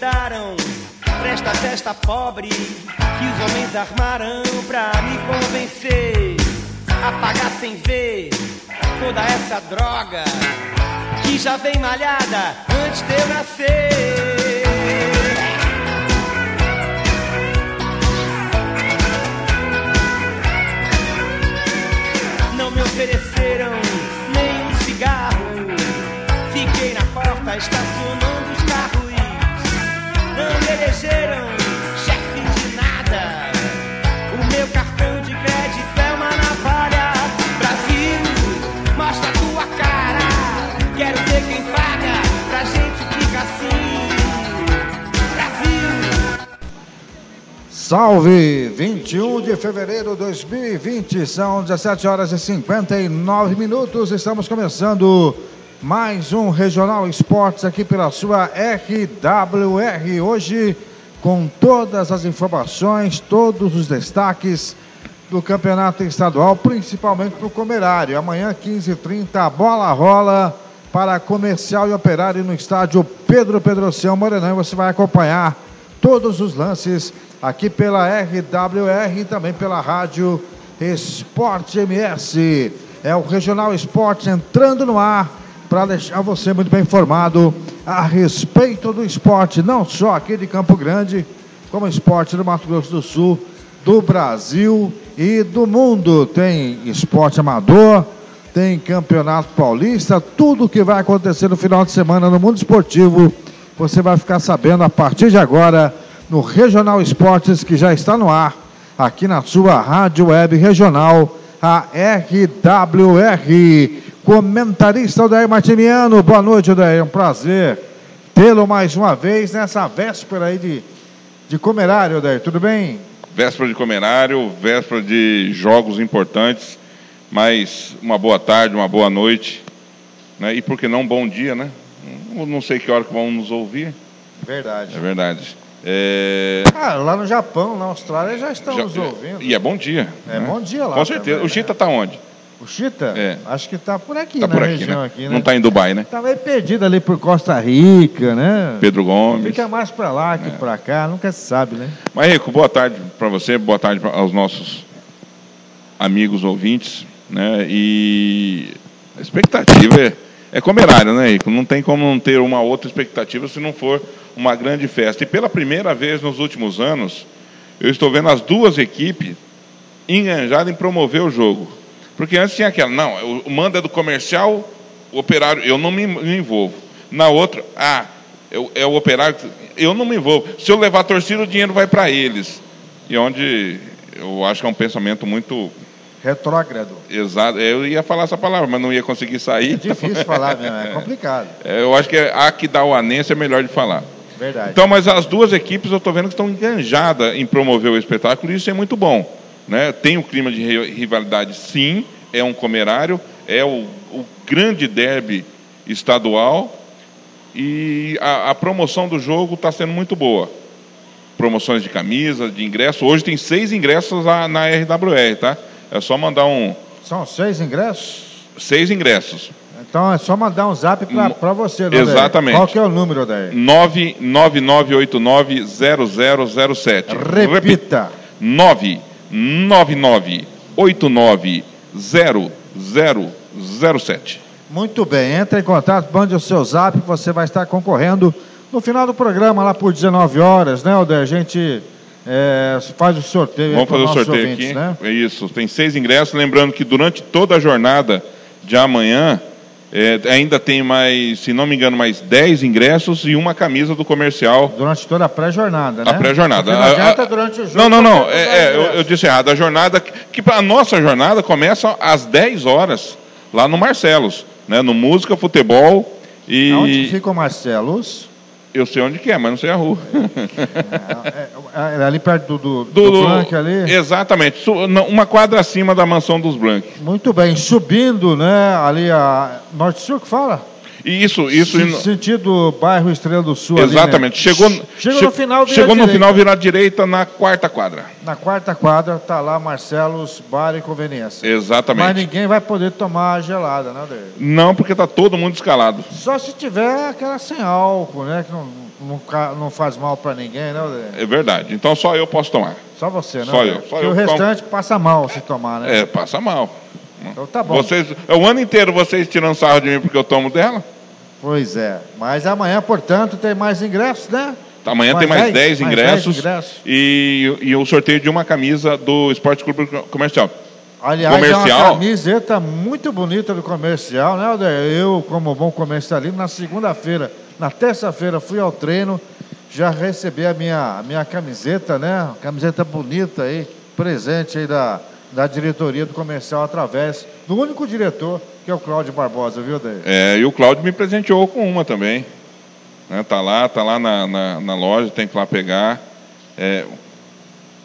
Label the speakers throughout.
Speaker 1: Presta festa pobre que os homens armaram pra me convencer a pagar sem ver toda essa droga que já vem malhada antes de eu nascer. Não me ofereceram nem um cigarro. Fiquei na porta estacionando elegeram chefe de nada. O meu cartão de crédito é uma navalha. Brasil, mostra tua cara. Quero ver quem paga. Pra gente fica assim. Brasil.
Speaker 2: Salve! 21 de fevereiro de 2020, são 17 horas e 59 minutos. Estamos começando mais um Regional Esportes aqui pela sua RWR. Hoje, com todas as informações, todos os destaques do campeonato estadual, principalmente para o Comerário. Amanhã, 15h30, a bola rola para comercial e operário no estádio Pedro Pedrocião Morenão. Você vai acompanhar todos os lances aqui pela RWR e também pela rádio Esporte MS. É o Regional Esporte entrando no ar para deixar você muito bem informado a respeito do esporte, não só aqui de Campo Grande, como esporte do Mato Grosso do Sul, do Brasil e do mundo. Tem esporte amador, tem campeonato paulista, tudo que vai acontecer no final de semana no mundo esportivo, você vai ficar sabendo a partir de agora no Regional Esportes, que já está no ar, aqui na sua rádio web regional, a RWR. Comentarista Odair Martiniano, boa noite, Odair, é um prazer tê-lo mais uma vez nessa véspera aí de, de comerário, Odair, tudo bem?
Speaker 3: Véspera de comerário, véspera de jogos importantes, mas uma boa tarde, uma boa noite, né? e por que não um bom dia, né? Não sei que hora que vão nos ouvir,
Speaker 2: Verdade.
Speaker 3: é verdade. É...
Speaker 2: Ah, lá no Japão, na Austrália, já estão
Speaker 3: já-
Speaker 2: nos ouvindo.
Speaker 3: E é bom dia.
Speaker 2: É
Speaker 3: né?
Speaker 2: bom dia lá
Speaker 3: Com certeza.
Speaker 2: também,
Speaker 3: o Chita está onde?
Speaker 2: O Chita?
Speaker 3: É.
Speaker 2: Acho que está por aqui,
Speaker 3: Está
Speaker 2: na
Speaker 3: por aqui,
Speaker 2: região
Speaker 3: né?
Speaker 2: aqui, né?
Speaker 3: Não está em Dubai, né?
Speaker 2: Tá meio perdido ali por Costa Rica, né?
Speaker 3: Pedro Gomes.
Speaker 2: Fica mais pra lá que
Speaker 3: É.
Speaker 2: pra cá, nunca se sabe, né?
Speaker 3: Mas, Rico, boa tarde para você, boa tarde aos nossos amigos ouvintes, né? E a expectativa é, é comerário, né, Rico? Não tem como não ter uma outra expectativa se não for uma grande festa. E pela primeira vez nos últimos anos, eu estou vendo as duas equipes enganjadas em promover o jogo. Porque antes tinha aquela, não, o mando é do comercial, o operário, eu não me, me envolvo. Na outra, ah, eu- é o operário, eu não me envolvo. Se eu levar a torcida, o dinheiro vai para eles. E onde eu acho que é um pensamento muito
Speaker 2: Retrógrado.
Speaker 3: exato. Eu ia falar essa palavra, mas não ia conseguir sair.
Speaker 2: É difícil falar mesmo, é complicado.
Speaker 3: É, Eu acho que a que dá o anense é melhor de falar.
Speaker 2: Verdade.
Speaker 3: Então, mas as duas equipes eu estou vendo que estão enganjadas em promover o espetáculo e isso é muito bom. Né? Tem o clima de ri- rivalidade, sim, é um comerário, é o, o grande derby estadual e a, a promoção do jogo está sendo muito boa. Promoções de camisa, de ingresso. Hoje tem seis ingressos na, na RWR, tá? É só mandar um.
Speaker 2: São seis ingressos?
Speaker 3: Seis ingressos.
Speaker 2: Então é só mandar um zap pra você, Odair.
Speaker 3: Exatamente.
Speaker 2: Qual que é o número, Odair?
Speaker 3: 999890007.
Speaker 2: Repita.
Speaker 3: 999890007.
Speaker 2: Muito bem, entre em contato, mande o seu zap, você vai estar concorrendo no final do programa, lá por 19 horas, né, Odair? A gente é, faz o sorteio
Speaker 3: Vamos fazer o sorteio
Speaker 2: ouvintes,
Speaker 3: aqui.
Speaker 2: né?
Speaker 3: É isso, tem seis ingressos. Lembrando que durante toda a jornada de amanhã, é, ainda tem mais, se não me engano, mais 10 ingressos e uma camisa do comercial.
Speaker 2: Durante toda a pré-jornada, né?
Speaker 3: A pré-jornada.
Speaker 2: Não adianta durante o jogo.
Speaker 3: Não, não, não. É, é, eu, eu disse errado. A jornada, que para a nossa jornada começa às 10 horas, lá no Marcelos, né? No Música, Futebol e.
Speaker 2: Onde fica o Marcelos?
Speaker 3: Eu sei onde que é, mas não sei a rua.
Speaker 2: É, é ali perto do, do,
Speaker 3: Do-
Speaker 2: do Blanc ali?
Speaker 3: Exatamente. Uma quadra acima da mansão dos Blanc.
Speaker 2: Muito bem, subindo, né? Ali a Norte-Sul que fala?
Speaker 3: E isso, isso.
Speaker 2: Se- Sentido bairro Estrela do Sul. ali, né?
Speaker 3: Exatamente. Chegou,
Speaker 2: Chega
Speaker 3: che-
Speaker 2: no final, vira
Speaker 3: Chegou no
Speaker 2: direita.
Speaker 3: final, virar direita na quarta quadra.
Speaker 2: Na quarta quadra tá lá Marcelos Bar e Conveniência.
Speaker 3: Exatamente.
Speaker 2: Mas ninguém vai poder tomar gelada, né, Adair?
Speaker 3: Não, porque tá todo mundo escalado.
Speaker 2: Só se tiver aquela sem álcool, né? Que não, não, não faz mal para ninguém, né, Odair?
Speaker 3: É verdade. Então só eu posso tomar.
Speaker 2: Só você, né?
Speaker 3: Só eu, só eu
Speaker 2: o
Speaker 3: tomo.
Speaker 2: restante passa mal se tomar, né?
Speaker 3: É, passa mal.
Speaker 2: Então tá bom.
Speaker 3: Vocês, é o ano inteiro vocês tirando sarro de mim porque eu tomo dela?
Speaker 2: Pois é. Mas amanhã, portanto, tem mais ingressos, né?
Speaker 3: Amanhã
Speaker 2: Mais
Speaker 3: tem mais
Speaker 2: 10?
Speaker 3: 10
Speaker 2: Mais
Speaker 3: ingressos,
Speaker 2: 10 ingressos.
Speaker 3: E, e o sorteio de uma camisa do Esporte Clube Comercial.
Speaker 2: Aliás, é
Speaker 3: Comercial.
Speaker 2: uma camiseta muito bonita do comercial, né, Odair? Eu, como bom comercialista, na segunda-feira, na terça-feira, fui ao treino, já recebi a minha, a minha camiseta, né? Camiseta bonita aí, presente aí da, da diretoria do comercial, através do único diretor, que é o Cláudio Barbosa, viu, Odair?
Speaker 3: É, e o Cláudio me presenteou com uma também. Né, tá lá, tá lá na, na, na loja, tem que ir lá pegar. É,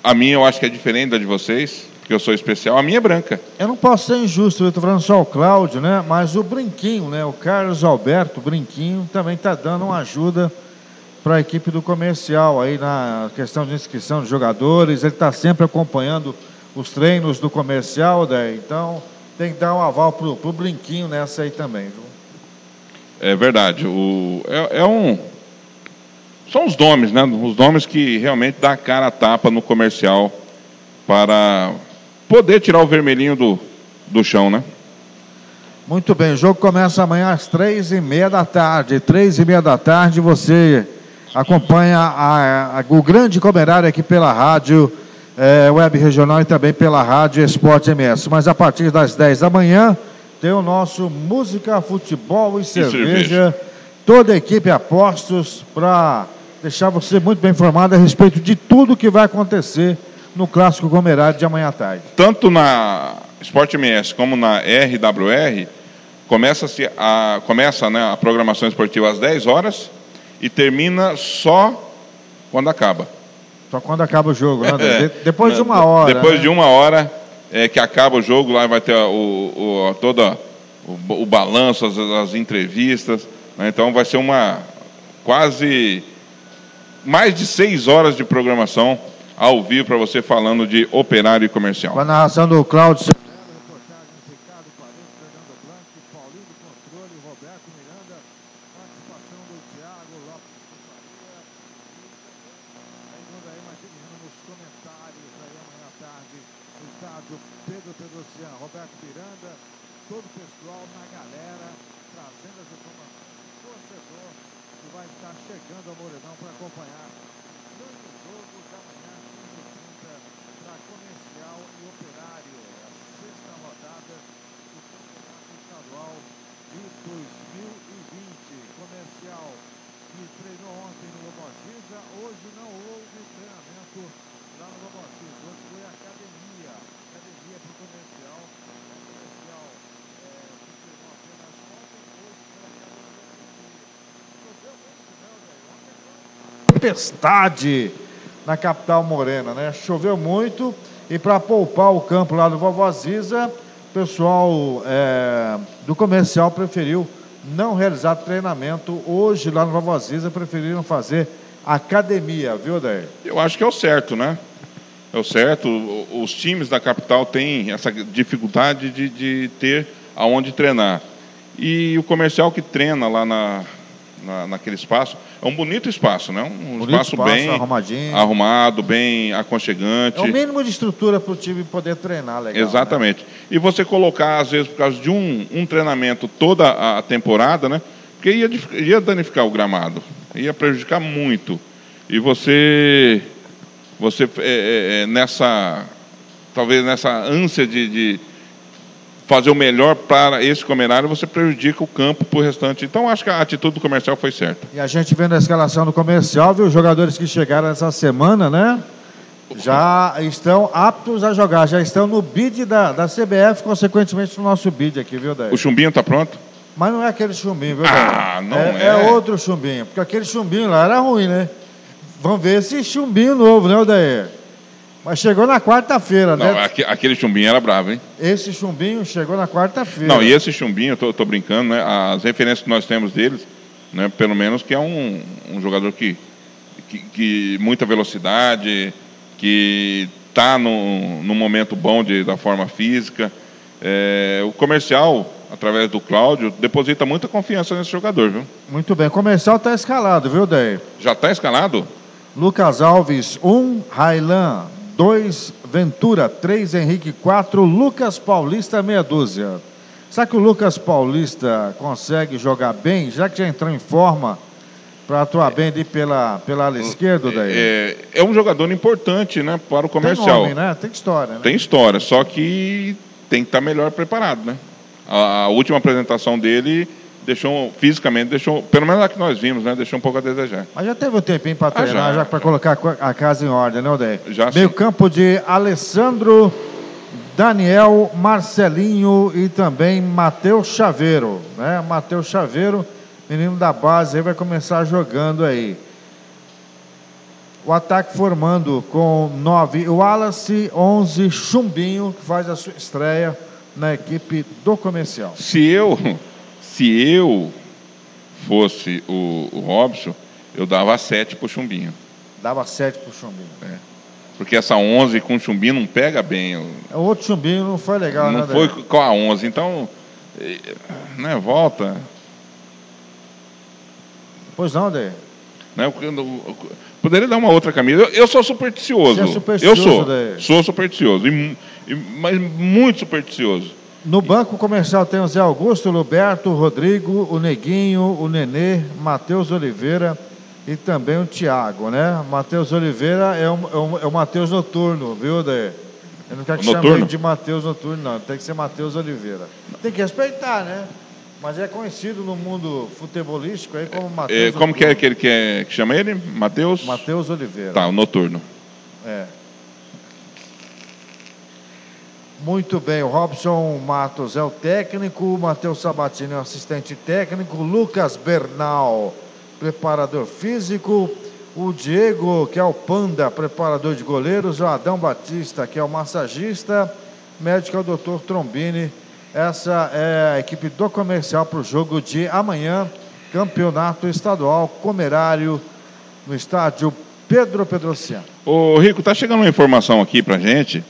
Speaker 3: a minha eu acho que é diferente da de vocês, porque eu sou especial. A minha é branca.
Speaker 2: Eu não posso ser injusto, eu estou falando só o Cláudio, né? Mas o Brinquinho, né? O Carlos Alberto Brinquinho também está dando uma ajuda para a equipe do comercial aí na questão de inscrição de jogadores. Ele está sempre acompanhando os treinos do comercial? Então tem que dar um aval pro, pro Brinquinho nessa aí também, viu?
Speaker 3: É verdade. O, é, é um. São os nomes, né? Os nomes que realmente dá a cara a tapa no comercial para poder tirar o vermelhinho do, do chão, né?
Speaker 2: Muito bem, o jogo começa amanhã às três e meia da tarde. Três e meia da tarde você acompanha a- a- o grande comerário aqui pela rádio eh, Web Regional e também pela rádio Esporte MS. Mas a partir das 10 da manhã tem o nosso Música, Futebol e, cerveja.
Speaker 3: cerveja.
Speaker 2: Toda a equipe apostos para deixar você muito bem informado a respeito de tudo que vai acontecer no Clássico Comerário de amanhã à tarde.
Speaker 3: Tanto na Sport MS como na RWR, começa-se a, começa né, a programação esportiva às 10 horas e termina só quando acaba.
Speaker 2: Só quando acaba o jogo, né?
Speaker 3: É.
Speaker 2: De- depois de uma hora.
Speaker 3: Depois
Speaker 2: né?
Speaker 3: de uma hora é, que acaba o jogo, lá vai ter o, o, toda o, o balanço, as, as entrevistas. né? Então vai ser uma quase mais de seis horas de programação ao vivo para você falando de operário e comercial.
Speaker 2: Com a narração do Cláudio Pedro Pedrocian, Roberto Miranda, todo o pessoal na galera, trazendo as informações do torcedor que vai estar chegando ao Morenão para acompanhar o grande jogo da manhã, 15h30, para comercial e operário. É a sexta rodada do Campeonato Estadual de 2020. Comercial que treinou ontem no Lobosiza, hoje não houve treinamento lá no Lobosiza. Hoje foi academia. Academia para o comercial. Comercial é, que treinou apenas ontem, hoje foi academia. Choveu muito, né, Odair? Ontem foi tempestade na capital morena, né? Choveu muito e para poupar o campo lá do Vovoziza, o pessoal é, do comercial preferiu não realizar treinamento hoje lá no Vovoziza, preferiram fazer academia, viu, Daí?
Speaker 3: Eu acho que é o certo, né? É o certo. Os times da capital têm essa dificuldade de, de ter aonde treinar. E o comercial que treina lá na, na- naquele espaço é um bonito espaço, né? Um
Speaker 2: Bonito
Speaker 3: espaço,
Speaker 2: espaço,
Speaker 3: bem
Speaker 2: arrumadinho.
Speaker 3: arrumado, bem aconchegante.
Speaker 2: É o mínimo de estrutura para o time poder treinar legal. né?
Speaker 3: Exatamente. E você colocar, às vezes, por causa de um, um treinamento toda a temporada, né? Porque ia, ia danificar o gramado, ia prejudicar muito. E você, você é, é, é, nessa, talvez nessa ânsia de, de fazer o melhor para esse comerário, você prejudica o campo para o restante. Então, acho que a atitude do comercial foi certa.
Speaker 2: E a gente vendo a escalação do comercial, viu? Os jogadores que chegaram essa semana, né? Já estão aptos a jogar, já estão no bid da, da CBF, consequentemente no nosso bid aqui, viu, Daí?
Speaker 3: O chumbinho está pronto?
Speaker 2: Mas não é aquele chumbinho, viu,
Speaker 3: Ah, não
Speaker 2: é,
Speaker 3: é.
Speaker 2: outro chumbinho, porque aquele chumbinho lá era ruim, né? Vamos ver esse chumbinho novo, né, Odair? Mas chegou na quarta-feira, né?
Speaker 3: aque- aquele chumbinho era bravo, hein?
Speaker 2: Esse chumbinho chegou na quarta-feira.
Speaker 3: Não, e esse chumbinho, eu tô, tô brincando, né? As referências que nós temos deles, né? Pelo menos que é um, um jogador que, que, que muita velocidade, que está no, no momento bom de, da forma física. É, o comercial, através do Cláudio, deposita muita confiança nesse jogador, viu?
Speaker 2: Muito bem. Comercial está escalado, viu, Day?
Speaker 3: Já está escalado?
Speaker 2: Lucas Alves, 1, um, Railan, 2, Ventura, 3, Henrique, 4, Lucas Paulista, meia dúzia. Será que o Lucas Paulista consegue jogar bem, já que já entrou em forma para atuar bem ali pela, pela ala esquerda, daí?
Speaker 3: É, é um jogador importante, né, para o comercial. Tem
Speaker 2: nome, né? Tem história, né?
Speaker 3: Tem história, só que tem que estar tá melhor preparado, né? A, a, última apresentação dele deixou, fisicamente, deixou, pelo menos a que nós vimos, né? Deixou um pouco a desejar.
Speaker 2: Mas já teve um tempinho para treinar, ah, já, já para colocar a casa em ordem, né, Odeio?
Speaker 3: Já
Speaker 2: Meio sim. campo de Alessandro, Daniel, Marcelinho e também Matheus Chaveiro, né? Matheus Chaveiro, menino da base, aí vai começar jogando aí. O ataque formando com 9 Wallace, 11 Chumbinho, que faz a sua estreia na equipe do comercial.
Speaker 3: Se eu, se eu fosse o, o Robson, eu dava 7 pro Chumbinho.
Speaker 2: Dava 7 pro Chumbinho.
Speaker 3: É. Porque essa 11 com o Chumbinho não pega bem.
Speaker 2: O outro Chumbinho não foi legal,
Speaker 3: Não
Speaker 2: né,
Speaker 3: foi com a 11. Então, né, volta.
Speaker 2: Pois não, Dê.
Speaker 3: Né, poderia dar uma outra camisa. Eu, eu sou supersticioso. Você
Speaker 2: é supersticioso,
Speaker 3: eu sou.
Speaker 2: Daí.
Speaker 3: Sou supersticioso. E, e, mas muito supersticioso.
Speaker 2: No banco comercial tem o Zé Augusto, o Luberto, o Rodrigo, o Neguinho, o Nenê, Matheus Oliveira e também o Tiago, né? Matheus Oliveira é o, é o, é o Matheus Noturno, viu, Daí? Eu não quero que chame ele de Matheus Noturno, não. Tem que ser Matheus Oliveira. Tem que respeitar, né? Mas é conhecido no mundo futebolístico aí como Matheus.
Speaker 3: É, como que é que ele que, é, que chama ele? Matheus?
Speaker 2: Matheus Oliveira.
Speaker 3: Tá, o noturno.
Speaker 2: É. Muito bem, o Robson Matos é o técnico, o Matheus Sabatini é o assistente técnico, Lucas Bernal, preparador físico, o Diego, que é o Panda, preparador de goleiros, o Adão Batista, que é o massagista, médico é o Dr. Trombini, essa é a equipe do comercial para o jogo de amanhã, campeonato estadual comerário no estádio Pedro Pedrociano.
Speaker 3: Ô Rico, tá chegando uma informação aqui pra gente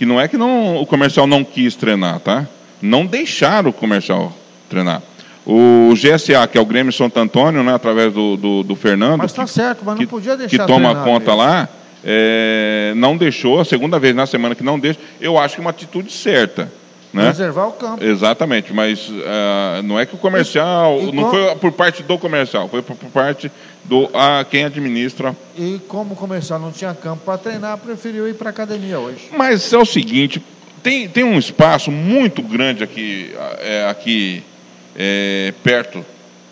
Speaker 3: que não é que não, o comercial não quis treinar, tá? Não deixaram o comercial treinar. O GSA, que é o Grêmio Santo Antônio, né, através do, do, do Fernando.
Speaker 2: Mas tá
Speaker 3: que,
Speaker 2: certo, mas não podia deixar.
Speaker 3: Que toma conta lá, é, não deixou, a segunda vez na semana que não deixa, eu acho que é uma atitude certa. Né?
Speaker 2: Preservar o campo.
Speaker 3: Exatamente, mas uh, não é que o comercial, e, e não foi por parte do comercial, foi por, por parte do a quem administra.
Speaker 2: E como comercial não tinha campo para treinar, preferiu ir para a academia hoje.
Speaker 3: Mas é o seguinte, tem, tem um espaço muito grande aqui, é, aqui é, perto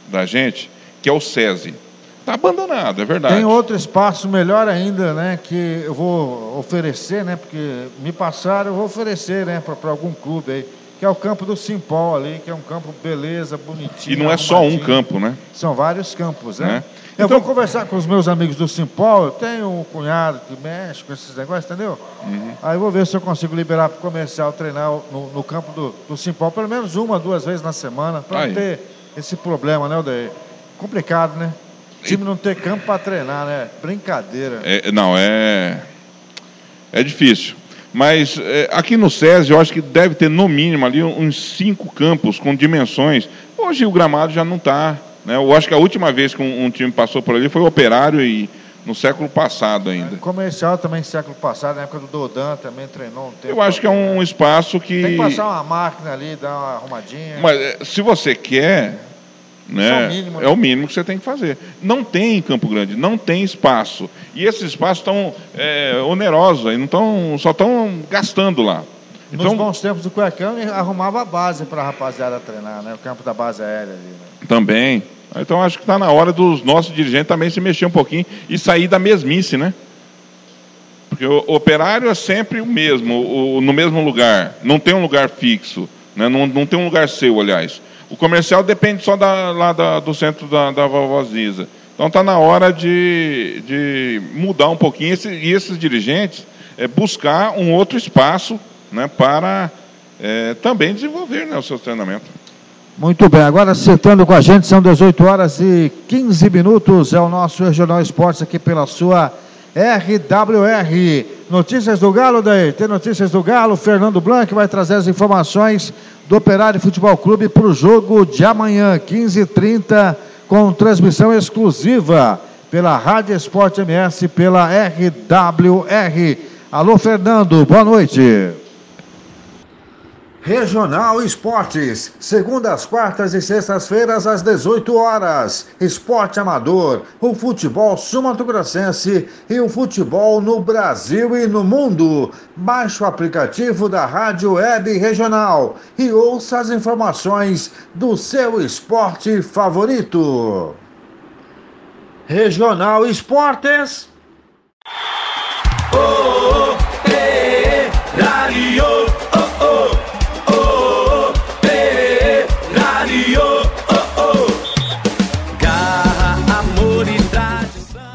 Speaker 3: da gente, que é o SESI. Está abandonado, é verdade.
Speaker 2: Tem outro espaço melhor ainda, né? Que eu vou oferecer, né? Porque me passaram, eu vou oferecer, né? Para algum clube aí. Que é o campo do Simpol ali, que é um campo beleza, bonitinho.
Speaker 3: E não é só um campo, né?
Speaker 2: São vários campos, né? É. Eu então... vou conversar com os meus amigos do Simpol. Eu tenho um cunhado que mexe com esses negócios, entendeu? Uhum. Aí eu vou ver se eu consigo liberar para o comercial treinar no, no campo do, do Simpol, pelo menos uma, duas vezes na semana, para não ter esse problema, né, Odeio? Complicado, né? O time não ter campo para treinar, né? Brincadeira.
Speaker 3: É, não, é. É difícil. Mas é, aqui no SESI, eu acho que deve ter no mínimo ali uns cinco campos com dimensões. Hoje o gramado já não está. Né? Eu acho que a última vez que um, um, time passou por ali foi o Operário e no século passado ainda. É,
Speaker 2: comercial também século passado, na época do Dodan também treinou um tempo.
Speaker 3: Eu acho que é um espaço que.
Speaker 2: Tem que passar uma máquina ali, dar uma arrumadinha.
Speaker 3: Mas é, se você quer, né? É, o mínimo, né? é o mínimo que você tem que fazer. Não tem em Campo Grande, não tem espaço. E esses espaços estão é, onerosos, aí, não tão, só estão gastando lá.
Speaker 2: Então, Nos bons tempos do Cuecão, arrumava a base para a rapaziada treinar, né? o campo da base aérea ali. Né?
Speaker 3: Também. Então acho que está na hora dos nossos dirigentes também se mexer um pouquinho e sair da mesmice, né? Porque o operário é sempre o mesmo, o, no mesmo lugar, não tem um lugar fixo, né? não, não tem um lugar seu, aliás. O comercial depende só da, lá da, do centro da, da Vovoziza. Então está na hora de, de mudar um pouquinho esse, e esses dirigentes é, buscar um outro espaço né, para é, também desenvolver né, o seu treinamento.
Speaker 2: Muito bem, agora acertando com a gente, são 18 horas e 15 minutos, é o nosso Regional Esportes aqui pela sua RWR. Notícias do Galo, daí. Tem notícias do Galo. Fernando Blanc vai trazer as informações do Operário Futebol Clube para o jogo de amanhã, 15h30, com transmissão exclusiva pela Rádio Esporte MS, pela RWR. Alô, Fernando, boa noite. Regional Esportes, segundas, quartas e sextas-feiras às 18 horas. Esporte amador, o futebol sumatogrossense e o futebol no Brasil e no mundo. Baixe o aplicativo da Rádio Web Regional e ouça as informações do seu esporte favorito. Regional Esportes.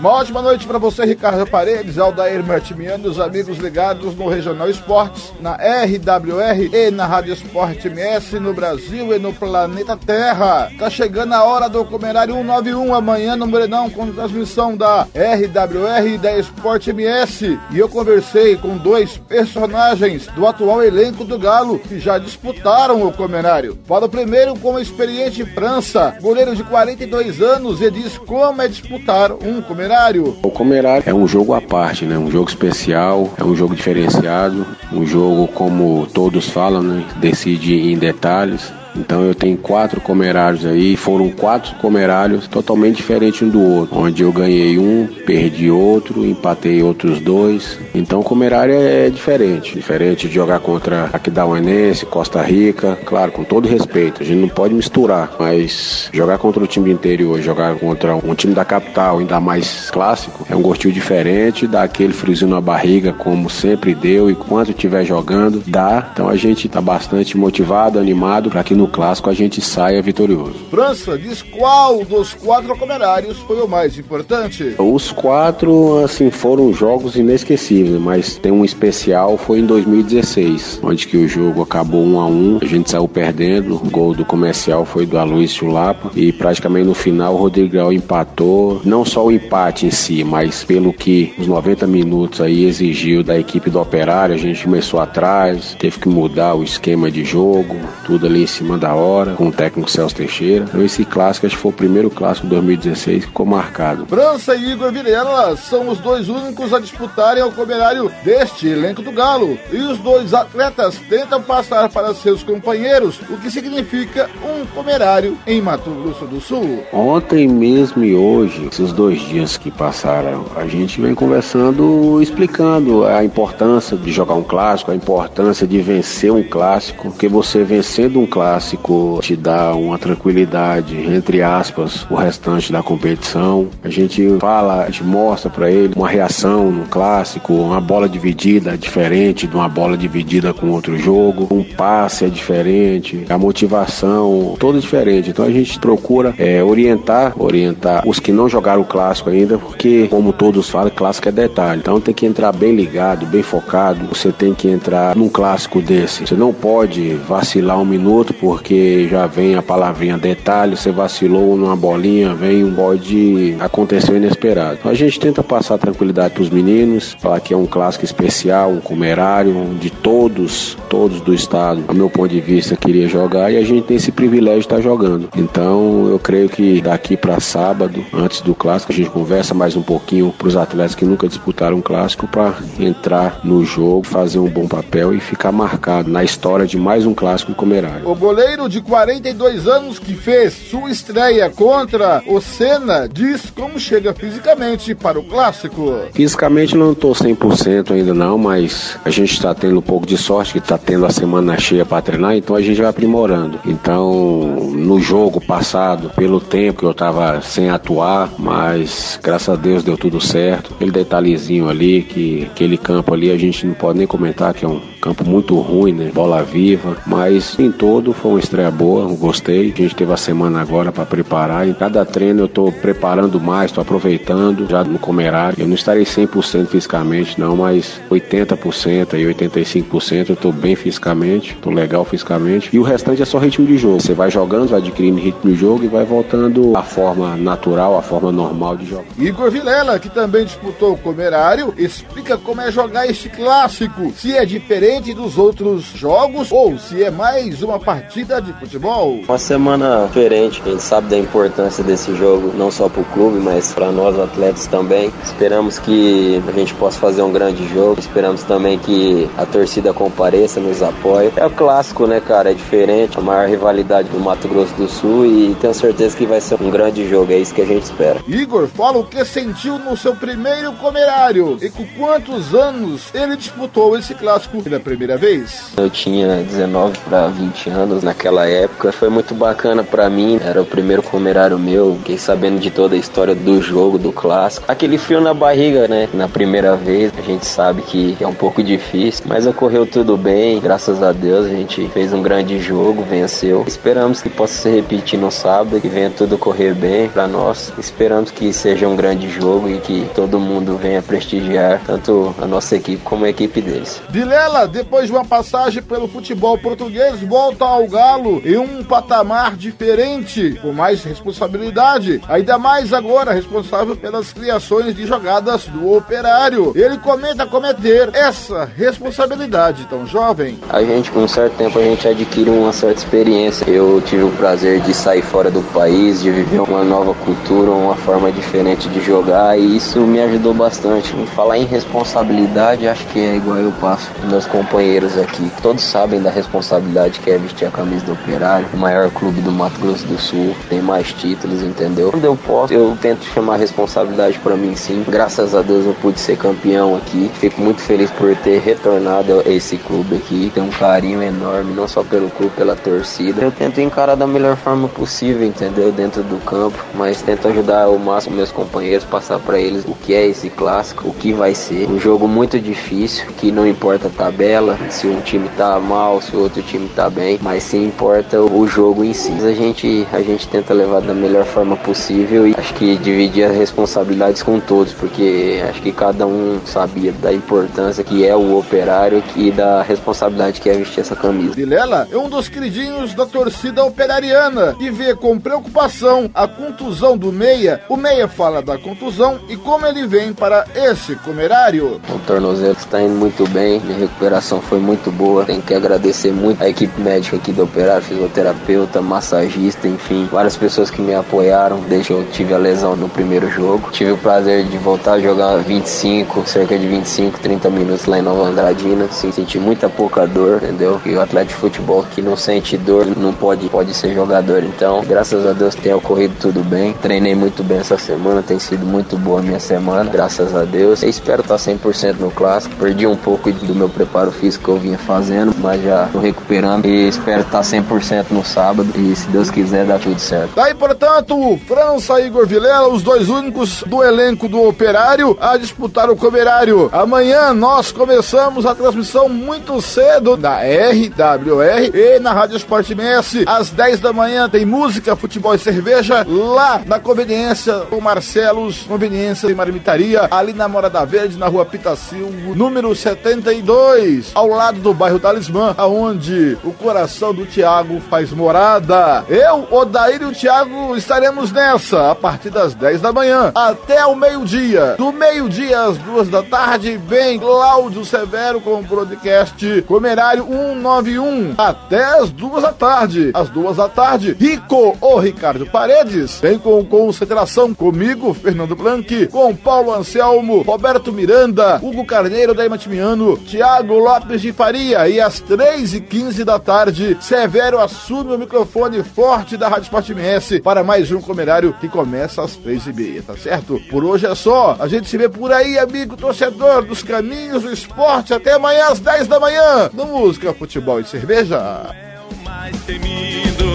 Speaker 4: Uma ótima noite para você, Ricardo Paredes, Aldair Martimiano os amigos ligados no Regional Esportes, na RWR e na Rádio Esporte MS no Brasil e no planeta Terra. Tá chegando a hora do Comerário 191 amanhã no Morenão com transmissão da RWR e da Esporte MS. E eu conversei com dois personagens do atual elenco do Galo que já disputaram o Comerário. Fala primeiro com o experiente França, goleiro de 42 anos, e diz como é disputar um Comerário
Speaker 5: O Comerário é um jogo à parte, né? Um jogo especial, é um jogo diferenciado, um jogo como todos falam, né? Decide em detalhes. Então eu tenho quatro comerários aí, foram quatro comerários totalmente diferentes um do outro, onde eu ganhei um, perdi outro, empatei outros dois. Então o comerário é diferente, diferente de jogar contra Aquidauanense, Costa Rica, claro, com todo respeito, a gente não pode misturar, mas jogar contra o time do interior, jogar contra um time da capital, ainda mais clássico, é um gostinho diferente, dá aquele friozinho na barriga, como sempre deu, e quando estiver jogando, dá. Então a gente está bastante motivado, animado para que no no clássico a gente saia vitorioso.
Speaker 4: França, diz qual dos quatro comerários foi o mais importante?
Speaker 5: Os quatro, assim, foram jogos inesquecíveis, mas tem um especial, foi em 2016, onde que o jogo acabou um a um, a gente saiu perdendo, o gol do comercial foi do Aloysio Lapa, e praticamente no final o Rodrigão empatou, não só o empate em si, mas pelo que os 90 minutos aí exigiu da equipe do Operário, a gente começou atrás, teve que mudar o esquema de jogo, tudo ali em cima cima da hora, com o técnico Celso Teixeira. Então esse clássico, acho que foi o primeiro clássico de 2016 que ficou marcado.
Speaker 4: França e Igor Vilela são os dois únicos a disputarem o comerário deste elenco do Galo. E os dois atletas tentam passar para seus companheiros, o que significa um comerário em Mato Grosso do Sul.
Speaker 5: Ontem mesmo e hoje, esses dois dias que passaram, a gente vem conversando, explicando a importância de jogar um clássico, a importância de vencer um clássico, porque você vencendo um clássico, clássico te dá uma tranquilidade, entre aspas, o restante da competição. A gente fala, a gente mostra para ele uma reação no clássico, uma bola dividida diferente de uma bola dividida com outro jogo, um passe é diferente, a motivação toda diferente. Então a gente procura é, orientar, orientar os que não jogaram o clássico ainda, porque como todos falam, clássico é detalhe. Então tem que entrar bem ligado, bem focado. Você tem que entrar num clássico desse. Você não pode vacilar um minuto porque já vem a palavrinha detalhe, você vacilou numa bolinha, vem um pode acontecer inesperado. A gente tenta passar tranquilidade para os meninos, falar que é um clássico especial, um comerário, onde todos, todos do estado, a meu ponto de vista, queria jogar e a gente tem esse privilégio de estar jogando. Então eu creio que daqui para sábado, antes do clássico, a gente conversa mais um pouquinho para os atletas que nunca disputaram um clássico para entrar no jogo, fazer um bom papel e ficar marcado na história de mais um clássico comerário
Speaker 4: goleiro de 42 anos que fez sua estreia contra o Senna diz como chega fisicamente para o clássico.
Speaker 5: Fisicamente não estou 100% ainda não, mas a gente está tendo um pouco de sorte que está tendo a semana cheia para treinar, então a gente vai aprimorando. Então, no jogo passado, pelo tempo que eu estava sem atuar, mas graças a Deus deu tudo certo. Aquele detalhezinho ali, que aquele campo ali a gente não pode nem comentar que é um campo muito ruim, né? Bola viva, mas em todo foi uma estreia boa, gostei. A gente teve a semana agora para preparar. Em cada treino eu tô preparando mais, tô aproveitando já no comerário. Eu não estarei 100% fisicamente não, mas 80% e 85% eu tô bem fisicamente, tô legal fisicamente. E o restante é só ritmo de jogo. Você vai jogando, vai adquirindo ritmo de jogo e vai voltando à forma natural, à forma normal de jogar.
Speaker 4: Igor Vilela, que também disputou o comerário, explica como é jogar este clássico, se é diferente dos outros jogos ou se é mais uma partida de futebol.
Speaker 6: Uma semana diferente, a gente sabe da importância desse jogo, não só para o clube, mas para nós atletas também. Esperamos que a gente possa fazer um grande jogo, esperamos também que a torcida compareça, nos apoie. É o clássico, né, cara? É diferente, a maior rivalidade do Mato Grosso do Sul e tenho certeza que vai ser um grande jogo, é isso que a gente espera.
Speaker 4: Igor, fala o que sentiu no seu primeiro comerário e com quantos anos ele disputou esse clássico pela primeira vez?
Speaker 6: Eu tinha 19 para 20 anos naquela época, foi muito bacana para mim, era o primeiro comerário meu, fiquei sabendo de toda a história do jogo, do clássico. Aquele frio na barriga, né? Na primeira vez, a gente sabe que é um pouco difícil, mas ocorreu tudo bem, graças a Deus, a gente fez um grande jogo, venceu. Esperamos que possa se repetir no sábado, que venha tudo correr bem para nós. Esperamos que seja um grande jogo e que todo mundo venha prestigiar tanto a nossa equipe como a equipe deles.
Speaker 4: Vilela, depois de uma passagem pelo futebol português, volta ao Galo em um patamar diferente, com mais responsabilidade, ainda mais agora responsável pelas criações de jogadas do operário. Ele comenta cometer essa responsabilidade tão jovem.
Speaker 6: A gente, com um certo tempo, a gente adquire uma certa experiência. Eu tive o prazer de sair fora do país, de viver uma nova cultura, uma forma diferente de jogar e isso me ajudou bastante. Falar em responsabilidade, acho que é igual eu passo com meus companheiros aqui. Todos sabem da responsabilidade que é vestir a camisa do Operário, o maior clube do Mato Grosso do Sul, tem mais títulos, entendeu? Quando eu posso, eu tento chamar a responsabilidade para mim sim. Graças a Deus eu pude ser campeão aqui. Fico muito feliz por ter retornado a esse clube aqui. Tenho um carinho enorme, não só pelo clube, pela torcida. Eu tento encarar da melhor forma possível, entendeu? Dentro do campo, mas tento ajudar o máximo meus companheiros, passar para eles o que é esse clássico, o que vai ser. Um jogo muito difícil, que não importa a tabela, se um time tá mal, se o outro time tá bem, mas sim importa o jogo em si. A gente, a gente tenta levar da melhor forma possível e acho que dividir as responsabilidades com todos, porque acho que cada um sabia da importância que é o operário e da responsabilidade que é vestir essa camisa.
Speaker 4: Vilela é um dos queridinhos da torcida operariana que vê com preocupação a contusão do Meia. O Meia fala da contusão e como ele vem para esse comerário.
Speaker 6: O tornozelo está indo muito bem, minha recuperação foi muito boa. Tenho que agradecer muito a equipe médica aqui do operário, fisioterapeuta, massagista, enfim, várias pessoas que me apoiaram desde que eu tive a lesão no primeiro jogo. Tive o prazer de voltar a jogar 25, cerca de 25, 30 minutos lá em Nova Andradina. Sim, senti muita pouca dor, entendeu? E o atleta de futebol que não sente dor não pode, pode ser jogador. Então, graças a Deus tem ocorrido tudo bem. Treinei muito bem essa semana, tem sido muito boa a minha semana, graças a Deus. Eu espero estar 100% no clássico. Perdi um pouco do meu preparo físico que eu vinha fazendo, mas já tô recuperando e espero estar 100% no sábado. E se Deus quiser, dá tudo certo.
Speaker 4: Daí, portanto, França e Igor Vilela, os dois únicos do elenco do Operário a disputar o Comerário. Amanhã nós começamos a transmissão muito cedo na RWR e na Rádio Sport MS. Às 10 da manhã tem música, futebol e cerveja lá na Conveniência com Marcelos, Conveniência e Marmitaria, ali na Morada Verde, na rua Pitacilgo, número 72, ao lado do bairro Talismã, aonde o coração do Tiago faz morada. Eu, Odair e o Tiago estaremos nessa a partir das 10 da manhã até o meio-dia. Do meio-dia às duas da tarde, vem Cláudio Severo com o podcast Comerário 191 até as duas da tarde. Às duas da tarde, Rico ou Ricardo Paredes vem com concentração comigo, Fernando Blanc, com Paulo Anselmo, Roberto Miranda, Hugo Carneiro da Imatimiano, Tiago Lopes de Faria e às três e quinze da tarde, Severo assume o microfone forte da Rádio Sport MS para mais um Comerário que começa às três e meia, tá certo? Por hoje é só. A gente se vê por aí, amigo torcedor dos caminhos do esporte. Até amanhã às 10 da manhã, no Música, Futebol e Cerveja.
Speaker 1: mais temido.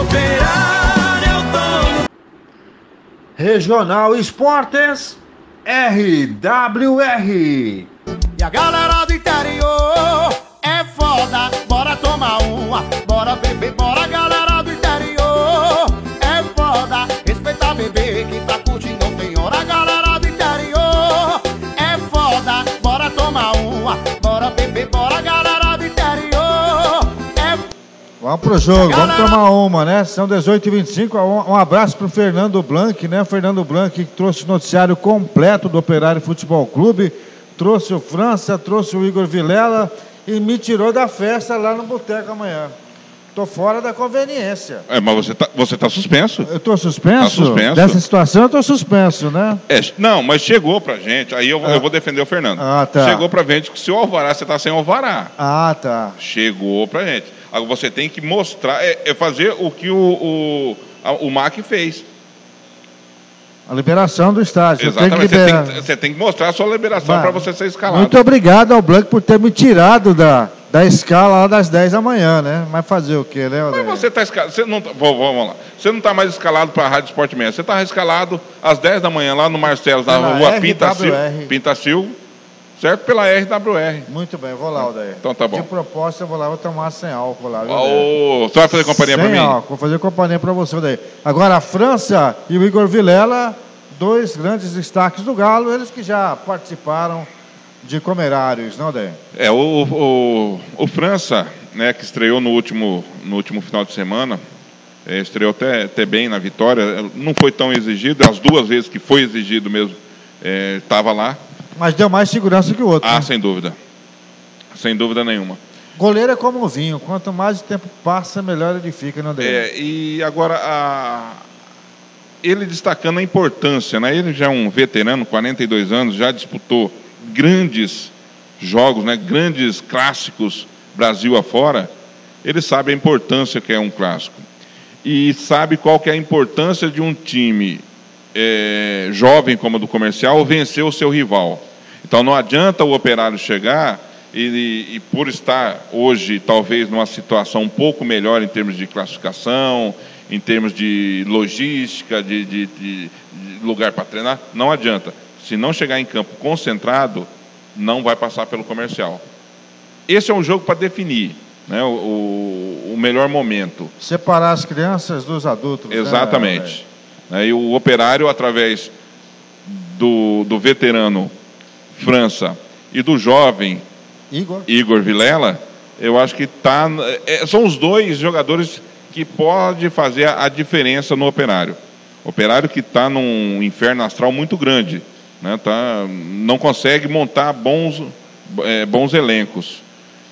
Speaker 1: Operário é o dono
Speaker 2: Regional Esportes RWR.
Speaker 1: E a galera do interior é foda,
Speaker 2: Vamos pro jogo, vamos tomar uma, né? São 18 e 25 Um, abraço pro Fernando Blanc, né? Fernando Blanc que trouxe o noticiário completo do Operário Futebol Clube, trouxe o França, trouxe o Igor Vilela e me tirou da festa lá no boteco amanhã. Tô fora da conveniência.
Speaker 3: É, mas você tá, você tá suspenso.
Speaker 2: Eu tô suspenso?
Speaker 3: Tá suspenso.
Speaker 2: Dessa situação eu tô suspenso, né?
Speaker 3: É, não, mas chegou pra gente, aí eu, eu vou defender o Fernando.
Speaker 2: Ah, tá.
Speaker 3: Chegou pra gente que se o alvará, você tá sem alvará.
Speaker 2: Ah, tá.
Speaker 3: Chegou pra gente. Agora você tem que mostrar, é, é fazer o que o, o, a- o MAC fez.
Speaker 2: A liberação do estádio.
Speaker 3: Exatamente. Você tem, que- você tem que mostrar a sua liberação para você ser escalado.
Speaker 2: Muito obrigado ao Blanc por ter me tirado da, da escala lá das 10 da manhã, né? Mas fazer o quê, né,
Speaker 3: Mas
Speaker 2: Odair?
Speaker 3: você está escalado. Você não, tá- vamos, lá. Você não está mais escalado para a Rádio Esporte Meia. Você está escalado às 10 da manhã lá no Marcelo, na
Speaker 2: Pela
Speaker 3: rua Pintacil,
Speaker 2: RWR.
Speaker 3: Pintacil, certo? Pela RWR.
Speaker 2: Muito bem, vou lá, Odair.
Speaker 3: Então tá bom.
Speaker 2: De proposta, eu vou lá, vou tomar sem álcool lá. viu, Odair?
Speaker 3: você vai fazer companhia para mim?
Speaker 2: álcool, vou fazer companhia para você, Odair. Agora, a França e o Igor Vilela, dois grandes destaques do Galo, eles que já participaram de comerários, não, Odair?
Speaker 3: É, o, o, o França, né, que estreou no último, no último final de semana, é, estreou até, até bem na vitória, não foi tão exigido, as duas vezes que foi exigido mesmo, estava lá.
Speaker 2: Mas deu mais segurança que o outro.
Speaker 3: Ah,
Speaker 2: né?
Speaker 3: sem dúvida. Sem dúvida nenhuma.
Speaker 2: Goleiro é como um vinho, quanto mais o tempo passa, melhor ele fica, não, Odair?
Speaker 3: É, e agora, a- ele destacando a importância, né? ele já é um veterano, 42 anos, já disputou grandes jogos, né? grandes clássicos Brasil afora, ele sabe a importância que é um clássico. E sabe qual que é a importância de um time é, jovem como o do comercial vencer o seu rival. Então não adianta o operário chegar e, e por estar hoje talvez numa situação um pouco melhor em termos de classificação, em termos de logística, de, de- de- de lugar para treinar, não adianta. Se não chegar em campo concentrado, não vai passar pelo comercial. Esse é um jogo para definir né, o, o- melhor momento.
Speaker 2: Separar as crianças dos adultos. né,
Speaker 3: Exatamente. Né, e o operário, através do, do veterano França e do jovem
Speaker 2: Igor?
Speaker 3: Igor Vilela, eu acho que tá, é, são os dois jogadores que podem fazer a, a diferença no operário. Operário que está num inferno astral muito grande. Né, tá, não consegue montar bons, é, bons elencos.